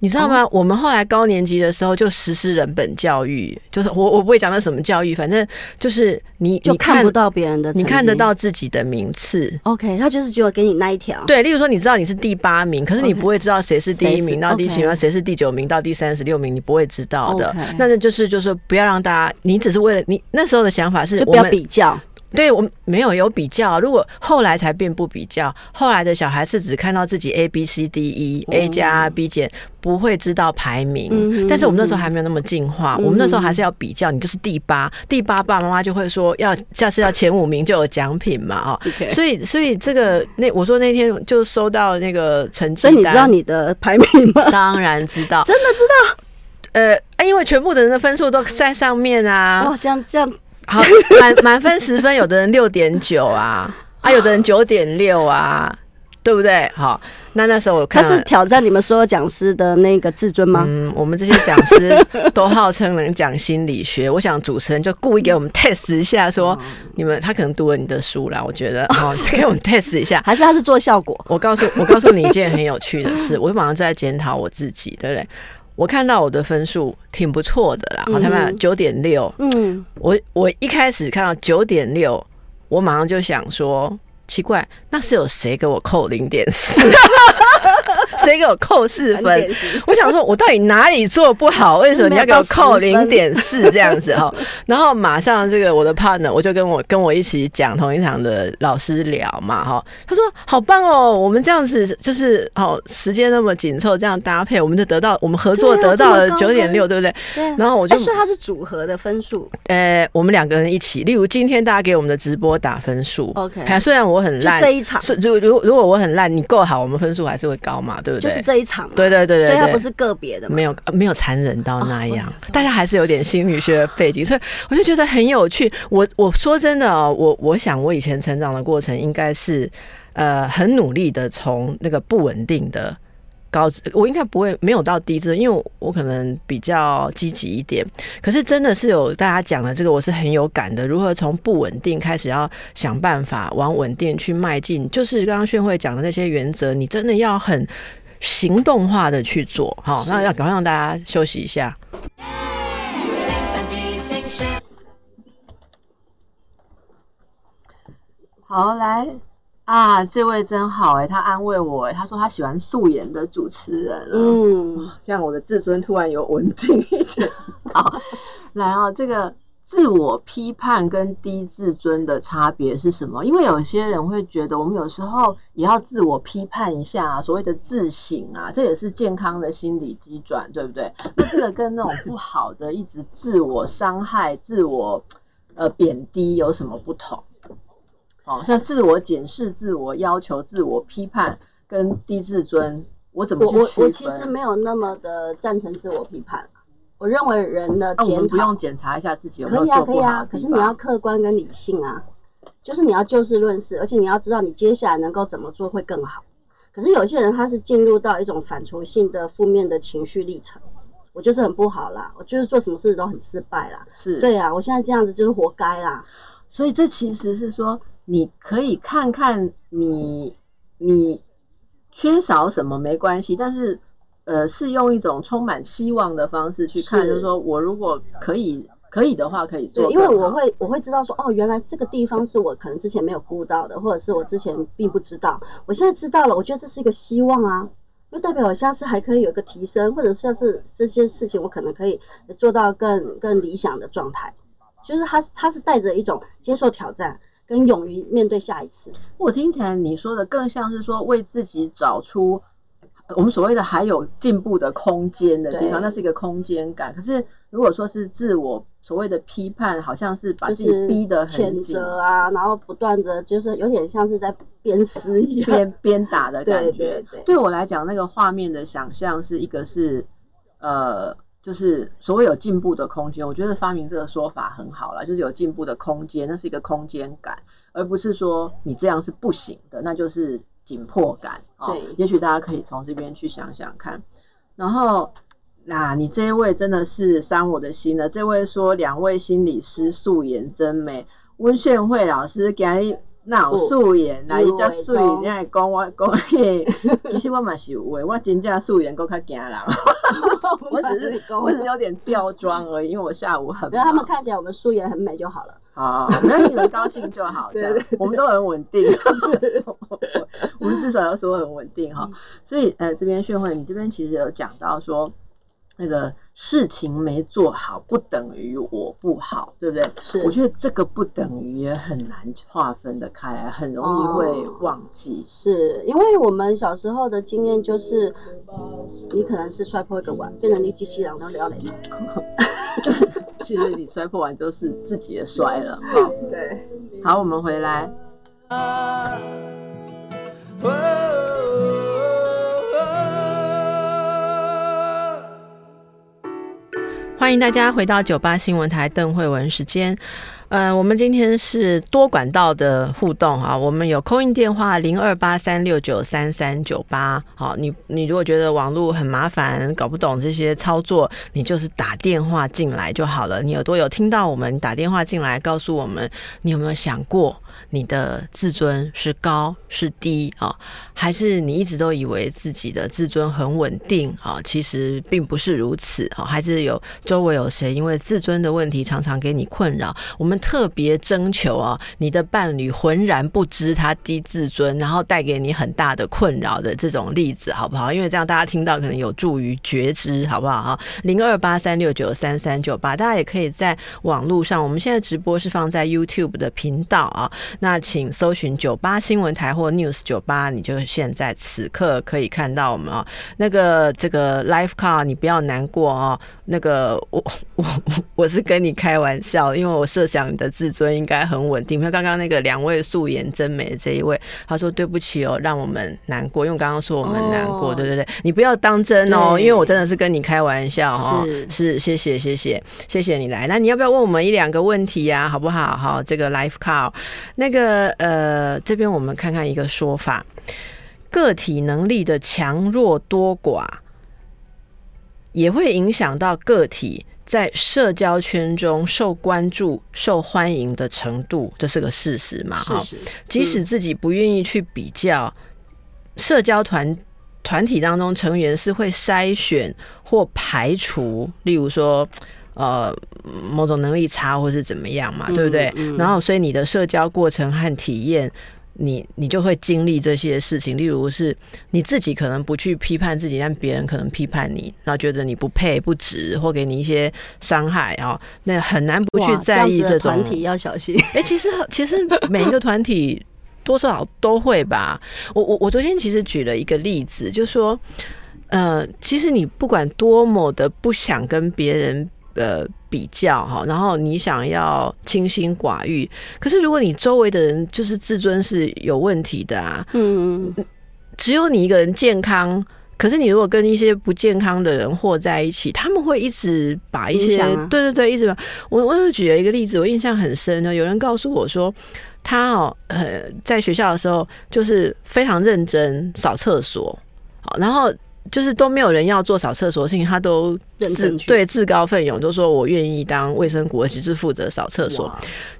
你知道哦吗？我们后来高年级的时候就实施人本教育，就是我我不会讲到什么教育，反正就是你你就看不到别人的，你看得。到自己的名次。OK，他就是只有给你那一条，对，例如说，你知道你是第八名，可是你不会知道谁是第一名到第七 OK 名，谁是第九名到第三十六名，你不会知道的。那那就是就是不要让大家，你只是为了你那时候的想法是就不要比较。对我们没有有比较，如果后来才变不比较，后来的小孩是只看到自己 A B C D E、A 加 B 减，不会知道排名。嗯但是我们那时候还没有那么进化，嗯我们那时候还是要比较，你就是第八，第八爸爸妈妈就会说要下次要前五名就有奖品嘛，哦。所以所以这个那我说那天就收到那个成绩所以你知道你的排名吗？当然知道，(laughs) 真的知道？呃，啊因为全部的人的分数都在上面啊，哇，这样这样好，满满分十分，有的人六点九啊，(laughs) 啊，有的人九点六啊，对不对？好，那那时候我看了他是挑战你们所有讲师的那个自尊吗？嗯，我们这些讲师都号称能讲心理学，(laughs) 我想主持人就故意给我们 test 一下说，哦你们他可能读了你的书啦，我觉得哦，(laughs) 给我们 test 一下。还是他是做效果？我告诉我告诉你一件很有趣的事，我马上就在检讨我自己，对不对？我看到我的分数挺不错的啦，好，他们嗯九点六，嗯，我我一开始看到九点六，我马上就想说，奇怪，那是有谁给我扣零点四？(laughs) 谁给我扣四分。我想说，我到底哪里做不好？为什么你要给我扣没有到10分零点四这样子？哈？(laughs) 然后马上这个我的 partner 我就跟我跟我一起讲同一场的老师聊嘛哈，他说好棒哦，我们这样子就是哦时间那么紧凑，这样搭配，我们就得到我们合作得到了九点六，对不对？对啊，然后我就哎所以它是组合的分数，呃，我们两个人一起，例如今天大家给我们的直播打分数。OK 哎虽然我很烂，这一场，是如如如果我很烂，你够好，我们分数还是会高嘛，对不对？就是这一场。对对对对对所以它不是个别的。没有呃没有残忍到那样哦，大家还是有点心理学的背景，所以我就觉得很有趣。我我说真的哦，我我想我以前成长的过程应该是呃很努力的从那个不稳定的。高，我应该不会没有到低质，因为我我可能比较积极一点。可是真的是有大家讲的这个，我是很有感的。如何从不稳定开始，要想办法往稳定去迈进，就是刚刚炫慧讲的那些原则，你真的要很行动化的去做。好，那要赶快让大家休息一下。好，来啊，这位真好哎，他安慰我哎，他说他喜欢素颜的主持人啊，嗯，这样我的自尊突然有稳定一点。(laughs) 好，来啊，这个自我批判跟低自尊的差别是什么？因为有些人会觉得，我们有时候也要自我批判一下、啊，所谓的自省啊，这也是健康的心理机转，对不对？那这个跟那种不好的一直自我伤害、自我呃贬低有什么不同？哦，像自我检视、自我要求、自我批判跟低自尊，我怎么去区分？我其实没有那么的赞成自我批判，我认为人的检讨们不用检查一下自己有没有可以啊，可以啊，可。是你要客观跟理性啊，就是你要就事论事，而且你要知道你接下来能够怎么做会更好。可是有些人他是进入到一种反刍性的负面的情绪历程，我就是很不好啦，我就是做什么事都很失败啦。是对啊，我现在这样子就是活该啦。所以这其实是说，你可以看看你你缺少什么没关系，但是呃，是用一种充满希望的方式去看，是。就是说我如果可以可以的话，可以做对，因为我会我会知道说，哦，原来这个地方是我可能之前没有估到的，或者是我之前并不知道，我现在知道了，我觉得这是一个希望啊，就代表我下次还可以有一个提升，或者下次这些事情我可能可以做到更更理想的状态，就是他他是带着一种接受挑战跟勇于面对下一次，我听起来你说的更像是说为自己找出呃我们所谓的还有进步的空间的地方，那是一个空间感。可是如果说是自我所谓的批判，好像是把自己逼得很责啊，然后不断的就是有点像是在鞭尸一样，鞭鞭打的感对觉。对对我来讲，那个画面的想象是一个是呃，就是所谓有进步的空间。我觉得发明这个说法很好了，就是有进步的空间，那是一个空间感，而不是说你这样是不行的，那就是紧迫感。哦对，也许大家可以从这边去想想看。然后，那、你这一位真的是伤我的心了。这位说，两位心理师素颜真美。温炫慧老师今日哪有素颜？那伊遮水，有你还讲我讲嘿，(laughs) 其实我嘛是有诶，我真正素颜够较惊人。(laughs) 我只是我只是有点吊装而已，因为我下午很然后他们。看起来我们素颜很美就好了。好，没有你们高兴就好，(laughs) 这样对我们都很稳定，(laughs) 是，(laughs) 我们至少要说很稳定哈。所以呃，这边炫慧，你这边其实有讲到说，那个事情没做好不等于我不好，对不对？是我觉得这个不等于也很难划分的开来，很容易会忘记。是因为我们小时候的经验就是，你可能是摔破一个碗，变成你机器人都撩你。其实你摔破完就是自己也摔了。好，对，好，我们回来。欢迎大家回到九八新闻台邓慧文时间。呃，我们今天是多管道的互动哈，我们有扣印电话零二八三六九三三九八。好，你你如果觉得网络很麻烦，搞不懂这些操作，你就是打电话进来就好了。你耳朵有听到我们打电话进来，告诉我们你有没有想过你的自尊是高是低啊？还是你一直都以为自己的自尊很稳定啊？其实并不是如此啊，还是有周围有谁因为自尊的问题常常给你困扰？我们特别征求啊，你的伴侣浑然不知他低自尊，然后带给你很大的困扰的这种例子，好不好？因为这样大家听到可能有助于觉知，好不好？哈，零二八三六九三三九八，大家也可以在网络上，我们现在直播是放在 YouTube 的频道啊，那请搜寻九八新闻台或 News 九八，你就现在此刻可以看到我们啊。那个这个 Life Car，你不要难过哦。那个 (laughs) 我我我是跟你开玩笑，因为我设想你的自尊应该很稳定。像刚刚那个两位素颜真美的这一位，他说对不起哦，让我们难过，因为刚刚说我们难过，哦对对对，你不要当真哦，因为我真的是跟你开玩笑哈、哦。是是，谢谢谢谢谢谢你来。那你要不要问我们一两个问题呀、好不好？好，这个 Life Call，那个呃，这边我们看看一个说法，个体能力的强弱多寡，也会影响到个体在社交圈中受关注、受欢迎的程度，这是个事实嘛？哈。即使自己不愿意去比较，社交团团体当中成员是会筛选或排除，例如说。呃，某种能力差或是怎么样嘛，对不对？嗯然后，所以你的社交过程和体验，你你就会经历这些事情。例如是你自己可能不去批判自己，但别人可能批判你，然后觉得你不配、不值，或给你一些伤害哦、那很难不去在意这种团体要小心。哎、其实其实每一个团体多少都会吧。我我我昨天其实举了一个例子，就说，呃，其实你不管多么的不想跟别人呃比较哈，然后你想要清心寡欲，可是如果你周围的人就是自尊是有问题的啊，嗯，只有你一个人健康。可是你如果跟一些不健康的人和在一起，他们会一直把一些、啊对对对，一直把我我又举了一个例子，我印象很深呢。有人告诉我说，他哦呃在学校的时候就是非常认真扫厕所，好，然后就是都没有人要做扫厕所的事情，他都自对自告奋勇，就说我愿意当卫生股，只是负责扫厕所。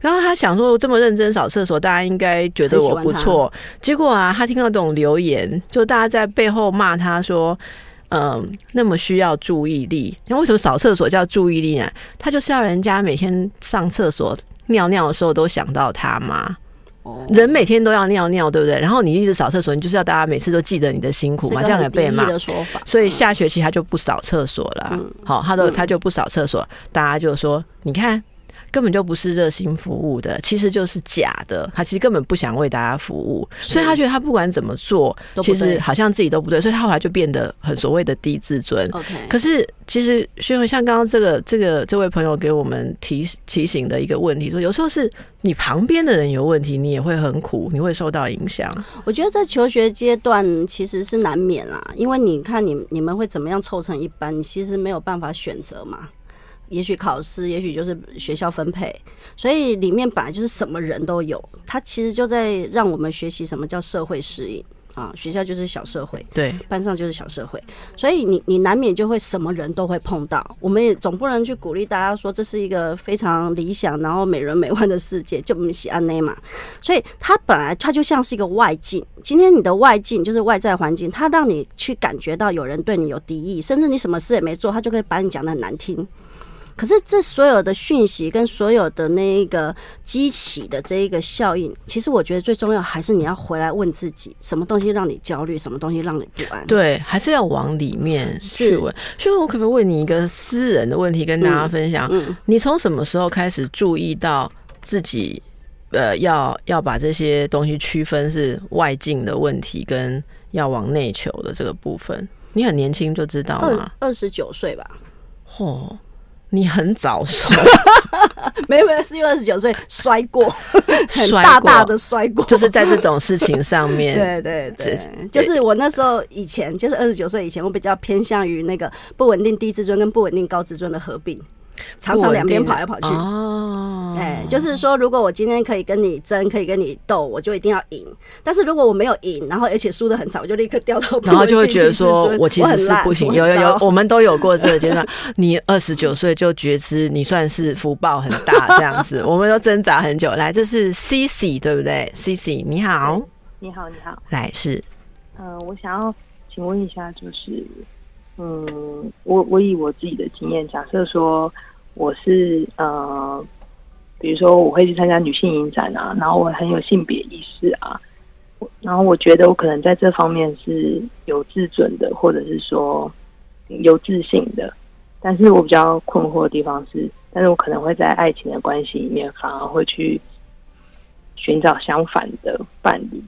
然后他想说，我这么认真扫厕所，大家应该觉得我不错。结果啊，他听到这种留言，就大家在背后骂他说。嗯，那么需要注意力。那为什么扫厕所叫注意力呢？他就是要人家每天上厕所尿尿的时候都想到他嘛。哦人每天都要尿尿，对不对？然后你一直扫厕所，你就是要大家每次都记得你的辛苦嘛，这样也很被骂。所以下学期他就不扫厕所了。嗯好，他都嗯他就不扫厕所，大家就说，你看。根本就不是热心服务的，其实就是假的。他其实根本不想为大家服务，所以他觉得他不管怎么做，其实好像自己都不对，所以他后来就变得很所谓的低自尊。OK，可是其实薛文像刚刚这个这个这位朋友给我们提提醒的一个问题，说有时候是你旁边的人有问题，你也会很苦，你会受到影响。我觉得在求学阶段其实是难免啦，因为你看你你们会怎么样凑成一班，你其实没有办法选择嘛。也许考试，也许就是学校分配，所以里面本来就是什么人都有。它其实就在让我们学习什么叫社会适应啊。学校就是小社会，对，班上就是小社会，所以你你难免就会什么人都会碰到。我们也总不能去鼓励大家说这是一个非常理想，然后美人美奂的世界，就不喜安内嘛。所以它本来它就像是一个外境，今天你的外境就是外在环境，它让你去感觉到有人对你有敌意，甚至你什么事也没做，他就可以把你讲的很难听。可是这所有的讯息跟所有的那一个激起的这一个效应，其实我觉得最重要还是你要回来问自己，什么东西让你焦虑，什么东西让你不安。对，还是要往里面去问。所以，我可不可以问你一个私人的问题，跟大家分享？嗯，你从什么时候开始注意到自己，呃，要要把这些东西区分是外境的问题，跟要往内求的这个部分？你很年轻就知道吗？二十九岁吧，嚯、你很早熟，(laughs) 没有没有，是因为二十九岁摔过，(laughs) 很大大的摔过，就是在这种事情上面。(laughs) 对对对，就是我那时候以前，就是二十九岁以前，我比较偏向于那个不稳定低自尊跟不稳定高自尊的合并，常常两边跑来跑去。哦，哎，就是说，如果我今天可以跟你争，可以跟你斗，我就一定要赢。但是如果我没有赢，然后而且输的很惨，我就立刻掉到不稳定然后就会觉得说 (laughs) 我其实是不行。有有有，我们都有过这个阶段。你二十九岁就觉知，你算是福报很大这样子。(laughs) 我们都挣扎很久。来，这是 C C 对不对？C C 你好，你好，你好，来是呃，我想要请问一下，就是，嗯，我我以我自己的经验，假设说我是呃，比如说我会去参加女性影展啊，然后我很有性别意识啊，然后我觉得我可能在这方面是有自尊的，或者是说有自信的，但是我比较困惑的地方是，但是我可能会在爱情的关系里面，反而会去寻找相反的伴侣。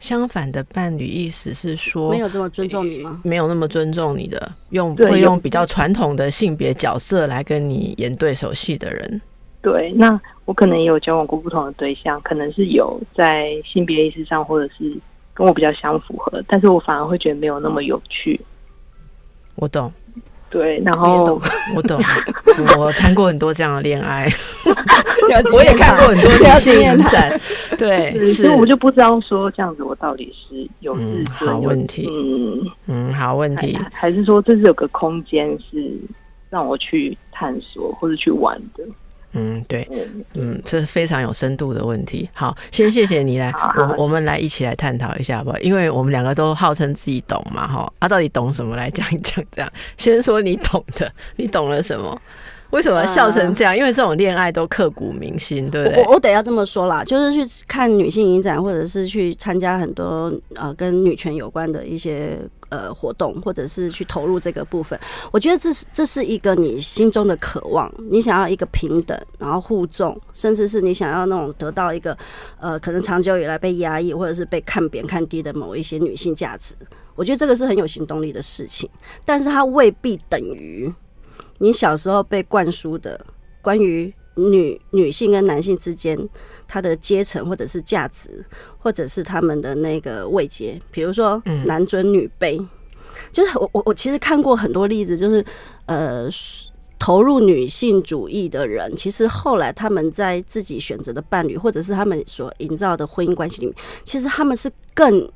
相反的伴侣，意思是说没有这么尊重你吗？没有那么尊重你的，用会用比较传统的性别角色来跟你演对手戏的人。对，那我可能也有交往过不同的对象，可能是有在性别意识上，或者是跟我比较相符合，但是我反而会觉得没有那么有趣。我懂，对，然后 (laughs) 我懂，(laughs) 我谈过很多这样的恋爱，(laughs) 我也看过很多女了性解他。影展，对，所以我就不知道说这样子我到底是有自嗯尊，问题。嗯，嗯，好问题。还还是说这是有个空间是让我去探索或者去玩的。嗯，对，嗯，嗯，这是非常有深度的问题。好，先谢谢你来，我我们来一起来探讨一下好不好？因为我们两个都号称自己懂嘛，哈，啊，到底懂什么？来讲一讲。这样，先说你懂的，你懂了什么？为什么笑成这样？因为这种恋爱都刻骨铭心，对不对我？我得要这么说啦，就是去看女性影展，或者是去参加很多呃跟女权有关的一些呃活动，或者是去投入这个部分。我觉得这是这是一个你心中的渴望，你想要一个平等，然后互重，甚至是你想要那种得到一个呃可能长久以来被压抑或者是被看扁看低的某一些女性价值。我觉得这个是很有行动力的事情，但是它未必等于你小时候被灌输的关于女女性跟男性之间他的阶层或者是价值，或者是他们的那个位阶，比如说嗯男尊女卑。就是我我我其实看过很多例子，就是呃。投入女性主义的人，其实后来他们在自己选择的伴侣，或者是他们所营造的婚姻关系里面，其实他们是更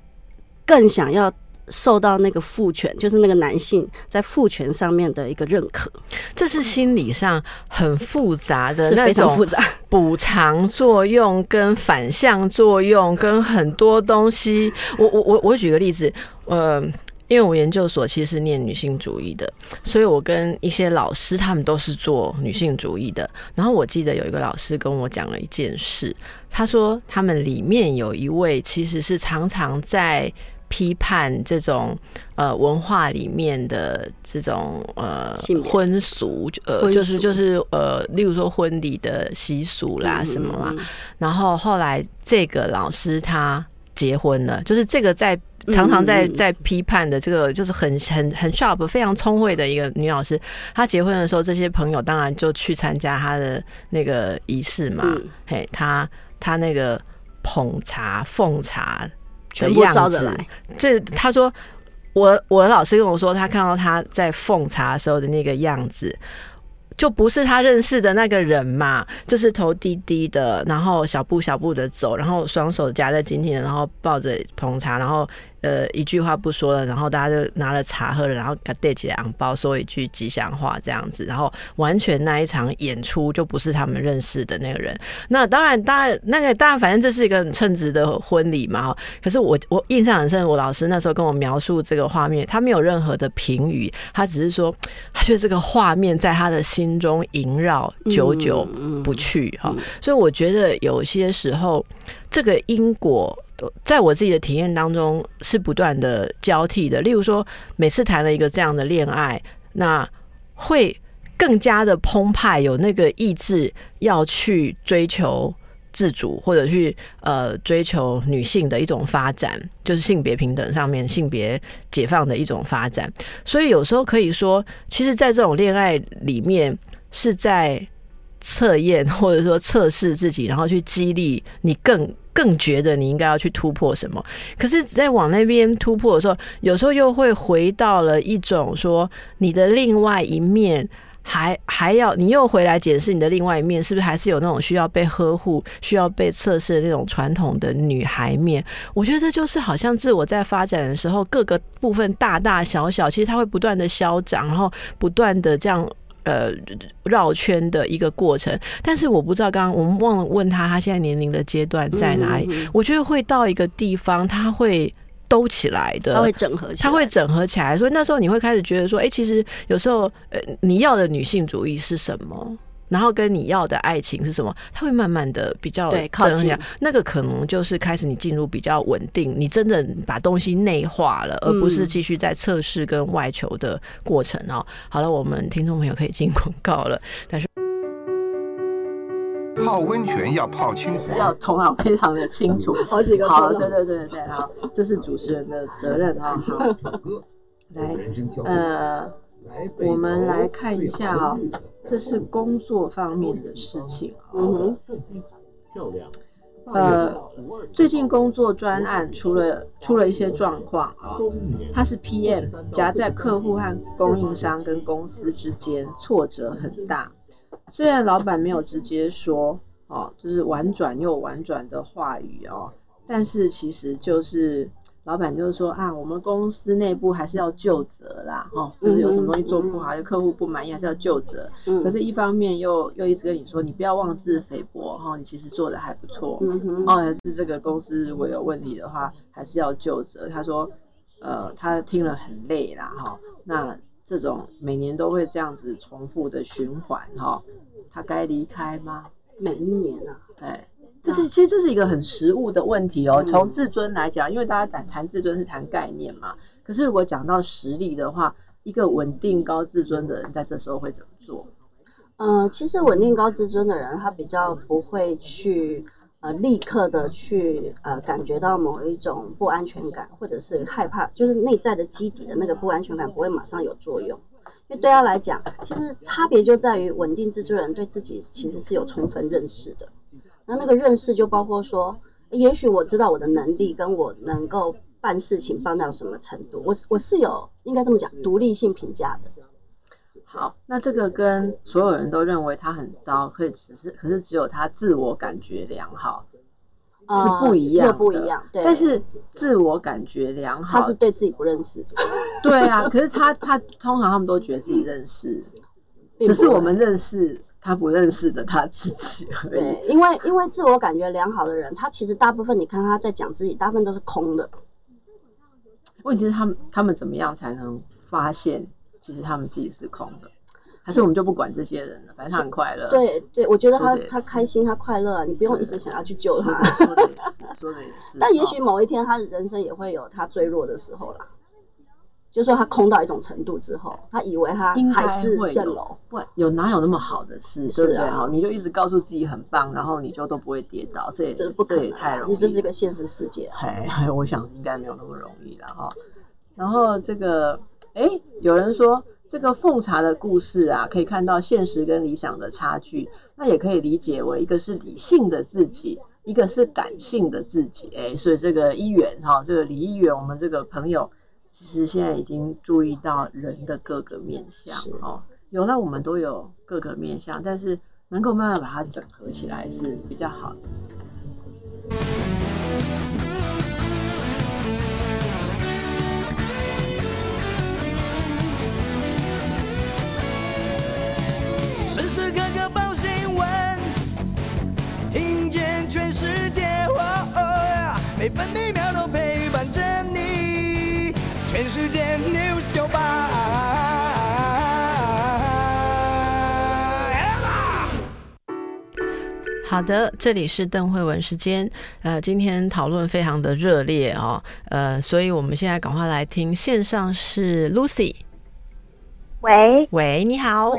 更想要受到那个父权，就是那个男性在父权上面的一个认可，这是心理上很复杂的那是非常种复杂。补偿作用跟反向作用跟很多东西。我我我我举个例子，呃。因为我研究所其实是念女性主义的，所以我跟一些老师他们都是做女性主义的。然后我记得有一个老师跟我讲了一件事，他说他们里面有一位其实是常常在批判这种呃文化里面的这种呃婚俗，呃婚就是就是呃，例如说婚礼的习俗啦嗯什么嘛。然后后来这个老师他结婚了，就是这个在常常在在批判的这个就是很很很 sharp、非常聪慧的一个女老师。她结婚的时候，这些朋友当然就去参加她的那个仪式嘛。嗯嘿，她她那个捧茶奉茶的全部样子照着来。这他说，我我的老师跟我说，他看到他在奉茶的时候的那个样子。就不是他认识的那个人嘛，就是头低低的，然后小步小步的走，然后双手夹在紧紧的，然后抱着捧茶，然后呃一句话不说了，然后大家就拿了茶喝了，然后给他带起来昂包，说一句吉祥话这样子，然后完全那一场演出就不是他们认识的那个人。那当然，当然那个当然，反正这是一个很称职的婚礼嘛。可是我我印象很深，我老师那时候跟我描述这个画面，他没有任何的评语，他只是说他觉得这个画面在他的心中萦绕，久久嗯不去哈。所以我觉得有些时候，这个因果。在我自己的体验当中是不断的交替的。例如说，每次谈了一个这样的恋爱，那会更加的澎湃，有那个意志要去追求自主，或者去呃追求女性的一种发展，就是性别平等上面性别解放的一种发展。所以有时候可以说，其实，在这种恋爱里面是在测验 (laughs) 或者说测试自己，然后去激励你更。更觉得你应该要去突破什么，可是，在往那边突破的时候，有时候又会回到了一种说你的另外一面，还还要你又回来检视你的另外一面，是不是还是有那种需要被呵护、需要被测试的那种传统的女孩面？我觉得这就是好像自我在发展的时候，各个部分大大小小，其实它会不断的消长，然后不断的这样。呃，绕圈的一个过程，但是我不知道，刚刚我们忘了问他，他现在年龄的阶段在哪里？嗯嗯我觉得会到一个地方，他会兜起来的，他会整合起来，他会整合起来。所以那时候你会开始觉得说，哎、其实有时候，呃，你要的女性主义是什么？然后跟你要的爱情是什么？它会慢慢的比较对靠近那个可能就是开始你进入比较稳定，你真的把东西内化了，而不是嗯继续在测试跟外求的过程哦。好了，我们听众朋友可以进广告了，(laughs) 但是泡温泉要泡清楚，要头脑非常的清楚。好几个好，头脑对对对对，好，这是主持人的责任 (laughs) 啊。好，来，呃，我们来看一下啊，这是工作方面的事情啊。嗯呃，最近工作专案出了出了一些状况啊，它是 PM 夹在客户和供应商跟公司之间，挫折很大。虽然老板没有直接说哦，就是婉转又婉转的话语哦，但是其实就是老板就是说啊，我们公司内部还是要就责啦，哦，就是有什么东西做不好，有客户不满意还是要就责。嗯可是，一方面又又一直跟你说，你不要妄自菲薄哈、哦，你其实做的还不错。嗯，哦，还是这个公司如果有问题的话，还是要就责。他说，呃，他听了很累啦，哈、那这种每年都会这样子重复的循环，哈、他该离开吗？每一年啊，哎，这是其实这是一个很实物的问题哦。嗯从自尊来讲，因为大家谈谈自尊是谈概念嘛，可是如果讲到实力的话，一个稳定高自尊的人在这时候会怎么做？嗯，其实稳定高自尊的人，他比较不会去呃立刻的去呃感觉到某一种不安全感，或者是害怕，就是内在的基底的那个不安全感不会马上有作用。因为对他来讲，其实差别就在于稳定自尊人对自己其实是有充分认识的。那那个认识就包括说，也许我知道我的能力跟我能够办事情办到什么程度，我是我是有应该这么讲独立性评价的。好，那这个跟所有人都认为他很糟，可以只是可是只有他自我感觉良好，是不一样又的，不一样。对，但是自我感觉良好，他是对自己不认识，对啊，可是他他通常他们都觉得自己认识，只是我们认识他不认识的他自己而已。对，因为因为自我感觉良好的人，他其实大部分你看他在讲自己，大部分都是空的。问题是他们他们怎么样才能发现其实他们自己是空的？还是我们就不管这些人了，反正他很快乐。对对，我觉得他他开心，他快乐啊，你不用一直想要去救他。说的也是。(laughs) 但也许哦某一天他人生也会有他坠落的时候啦。就说他空到一种程度之后，他以为他应该还是会有蜃楼，不有哪有那么好的事，是对不对？啊哈，你就一直告诉自己很棒，然后你就都不会跌倒，这也这不可这也能啊，因太容易这是一个现实世界啊。嘿，我想应该没有那么容易了哈。然后这个，哎，有人说这个奉茶的故事啊，可以看到现实跟理想的差距，那也可以理解为一个是理性的自己，一个是感性的自己。哎，所以这个一元哈，这个李一元，我们这个朋友，其实现在已经注意到人的各个面相哦。有了我们都有各个面相，但是能够慢慢把它整合起来是比较好的。时时刻刻报新闻，听见全世界，哦哦每分每秒都陪好的，这里是邓慧文时间。呃，今天讨论非常的热烈哦，呃，所以我们现在赶快来听线上是 Lucy，喂，喂，你好，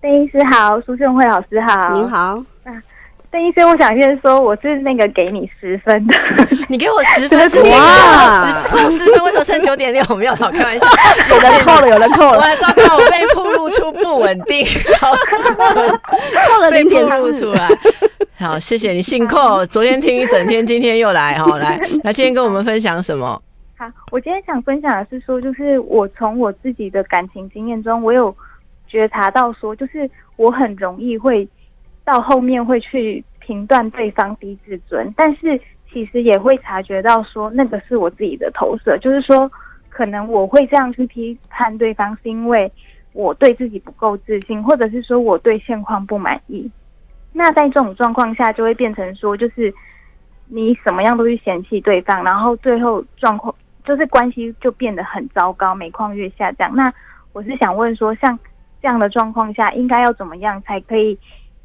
邓医师好，苏胜慧老师好，您。好，邓医生，我想先说，我是那个给你十分的，你给我十分是谁哇十分十分，为什么剩九点六？我没有老，开玩笑，(laughs) 有人扣了，有人扣了我了，糟糕，我被暴露出不稳定 (laughs) 扣了零点四出。来。好，谢谢你，姓寇，昨天听一整天，今天又来哈，来，来，今天跟我们分享什么？好，我今天想分享的是说，就是我从我自己的感情经验中，我有觉察到说，就是我很容易会到后面会去评断对方低自尊，但是其实也会察觉到说，那个是我自己的投射，就是说，可能我会这样去批判对方，是因为我对自己不够自信，或者是说我对现况不满意。那在这种状况下，就会变成说，就是你什么样都去嫌弃对方，然后最后状况就是关系就变得很糟糕，每况愈下这样。那我是想问说，像这样的状况下，应该要怎么样才可以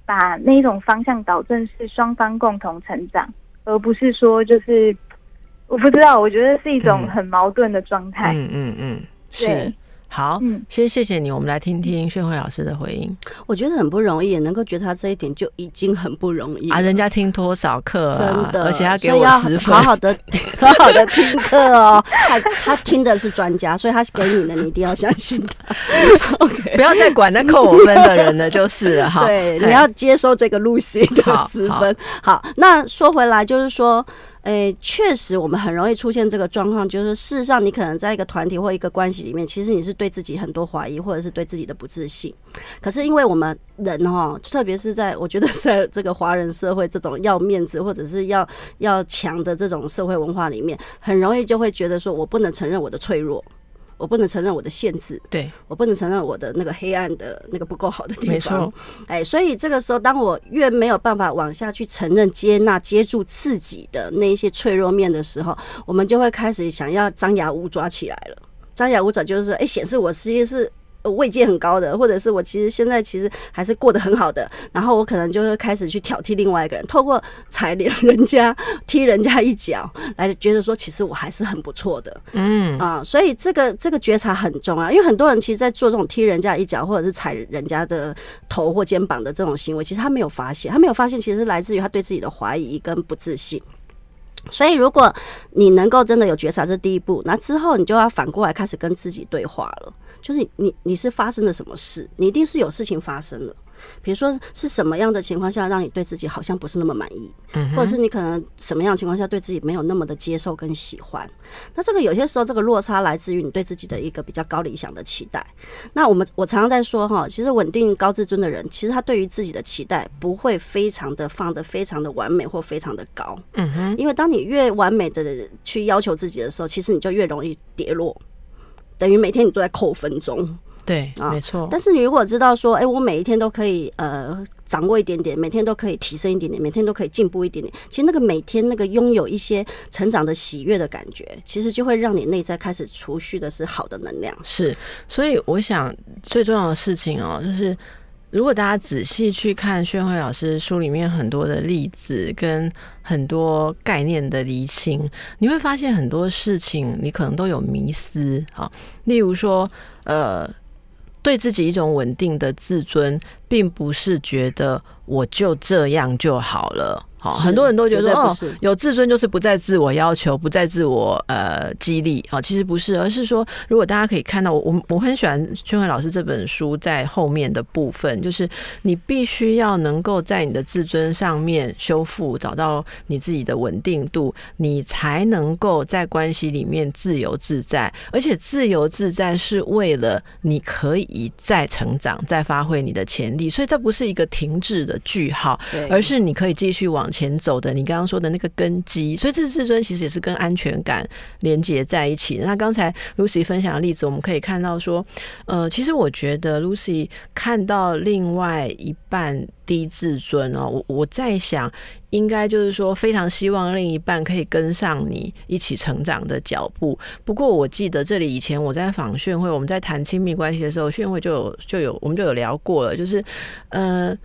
把那一种方向导正是双方共同成长，而不是说就是我不知道，我觉得是一种嗯很矛盾的状态。嗯嗯嗯，是对。好，嗯先谢谢你，我们来听听炫慧老师的回应我觉得很不容易，能够觉察这一点就已经很不容易啊！人家听多少课啊？真的，而且他给我十分，好好的 (laughs) 好好的听课哦。他他听的是专家，所以他给你的你一定要相信他。(laughs) OK，不要再管那扣我分的人了，就是了哈。对，你要接受这个 Lucy 的好十分。好，那说回来就是说。诶，确实，我们很容易出现这个状况，就是事实上，你可能在一个团体或一个关系里面，其实你是对自己很多怀疑，或者是对自己的不自信。可是，因为我们人哈，特别是在我觉得在这个华人社会这种要面子或者是要要强的这种社会文化里面，很容易就会觉得说我不能承认我的脆弱。我不能承认我的限制，对我不能承认我的那个黑暗的那个不够好的地方。没错，哎，所以这个时候，当我越没有办法往下去承认、接纳、接住自己的那一些脆弱面的时候，我们就会开始想要张牙舞爪起来了。张牙舞爪就是说，哎，显示我其实是。呃位阶很高的，或者是我其实现在其实还是过得很好的，然后我可能就会开始去挑剔另外一个人，透过踩脸 (laughs) 人家、踢人家一脚，来觉得说其实我还是很不错的。嗯啊，所以这个这个觉察很重要，因为很多人其实，在做这种踢人家一脚或者是踩人家的头或肩膀的这种行为，其实他没有发现，他没有发现，其实是来自于他对自己的怀疑跟不自信。所以，如果你能够真的有觉察，这第一步，那之后你就要反过来开始跟自己对话了。就是你你是发生了什么事？你一定是有事情发生了。比如说是什么样的情况下让你对自己好像不是那么满意，嗯或者是你可能什么样的情况下对自己没有那么的接受跟喜欢。那这个有些时候这个落差来自于你对自己的一个比较高理想的期待。那我们我常常在说哈，其实稳定高自尊的人，其实他对于自己的期待不会非常的放的非常的完美或非常的高，嗯哼，因为当你越完美的去要求自己的时候，其实你就越容易跌落，等于每天你都在扣分中。对，啊没错。但是你如果知道说，哎、我每一天都可以呃掌握一点点，每天都可以提升一点点，每天都可以进步一点点，其实那个每天那个拥有一些成长的喜悦的感觉，其实就会让你内在开始储蓄的是好的能量。是，所以我想最重要的事情哦，就是如果大家仔细去看宣慧老师书里面很多的例子跟很多概念的厘清，你会发现很多事情你可能都有迷思啊，例如说，呃。对自己一种稳定的自尊，并不是觉得我就这样就好了。好，很多人都觉得哦绝对不是，有自尊就是不再自我要求，不再自我呃激励啊。其实不是，而是说，如果大家可以看到，我我我很喜欢宣慧老师这本书在后面的部分，就是你必须要能够在你的自尊上面修复，找到你自己的稳定度，你才能够在关系里面自由自在。而且自由自在是为了你可以再成长、再发挥你的潜力，所以这不是一个停滞的句号，对而是你可以继续往前走的。你刚刚说的那个根基，所以这自尊其实也是跟安全感连接在一起。那刚才 Lucy 分享的例子，我们可以看到说，呃，其实我觉得 Lucy 看到另外一半低自尊哦，我我在想，应该就是说非常希望另一半可以跟上你一起成长的脚步。不过我记得这里以前我在访讯会，我们在谈亲密关系的时候，讯会就有就有我们就有聊过了，就是呃。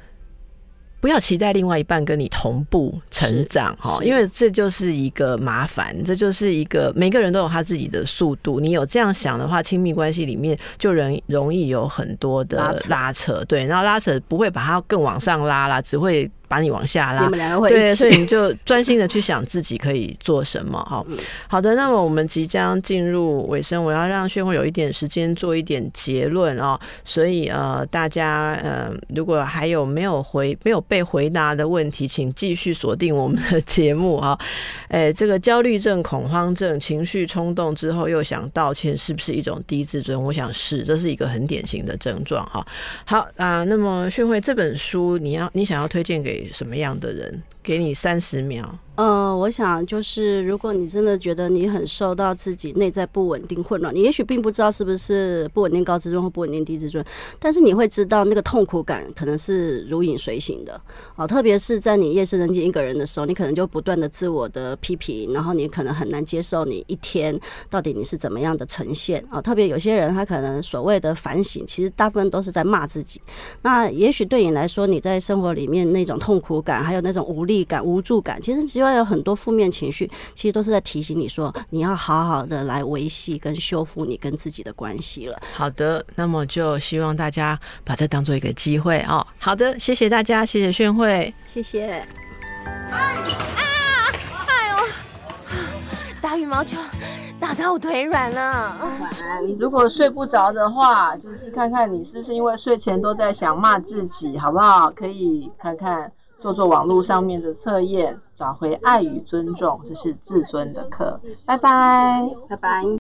不要期待另外一半跟你同步成长哈，因为这就是一个麻烦，这就是一个每个人都有他自己的速度。你有这样想的话，亲密关系里面就容容易有很多的拉扯拉扯，对，然后拉扯不会把它更往上拉啦，只会把你往下拉你。们两个会对，所以你。就专心的去想自己可以做什么哈。好的，那么我们即将进入尾声，我要让炫慧有一点时间做一点结论哦。所以呃，大家呃，如果还有没有回没有被回答的问题，请继续锁定我们的节目啊。(laughs) 哎，这个焦虑症、恐慌症、情绪冲动之后又想道歉，是不是一种低自尊？我想是，这是一个很典型的症状哈。好啊、那么炫慧这本书，你要你想要推荐给什么样的人？给你三十秒。呃，我想就是，如果你真的觉得你很受到自己内在不稳定、混乱，你也许并不知道是不是不稳定高自尊或不稳定低自尊，但是你会知道那个痛苦感可能是如影随形的啊、特别是在你夜深人静一个人的时候，你可能就不断的自我的批评，然后你可能很难接受你一天到底你是怎么样的呈现啊、特别有些人他可能所谓的反省，其实大部分都是在骂自己。那也许对你来说，你在生活里面那种痛苦感，还有那种无力感、无助感，其实只有要有很多负面情绪，其实都是在提醒你说，你要好好的来维系跟修复你跟自己的关系了。好的，那么就希望大家把这当做一个机会哦。好的，谢谢大家，谢谢炫慧。谢谢。啊！哎呦打羽毛球打到我腿软了。你如果睡不着的话，就是看看你是不是因为睡前都在想骂自己，好不好？可以看看做做网络上面的测验，找回爱与尊重，这是自尊的课。拜拜，拜拜。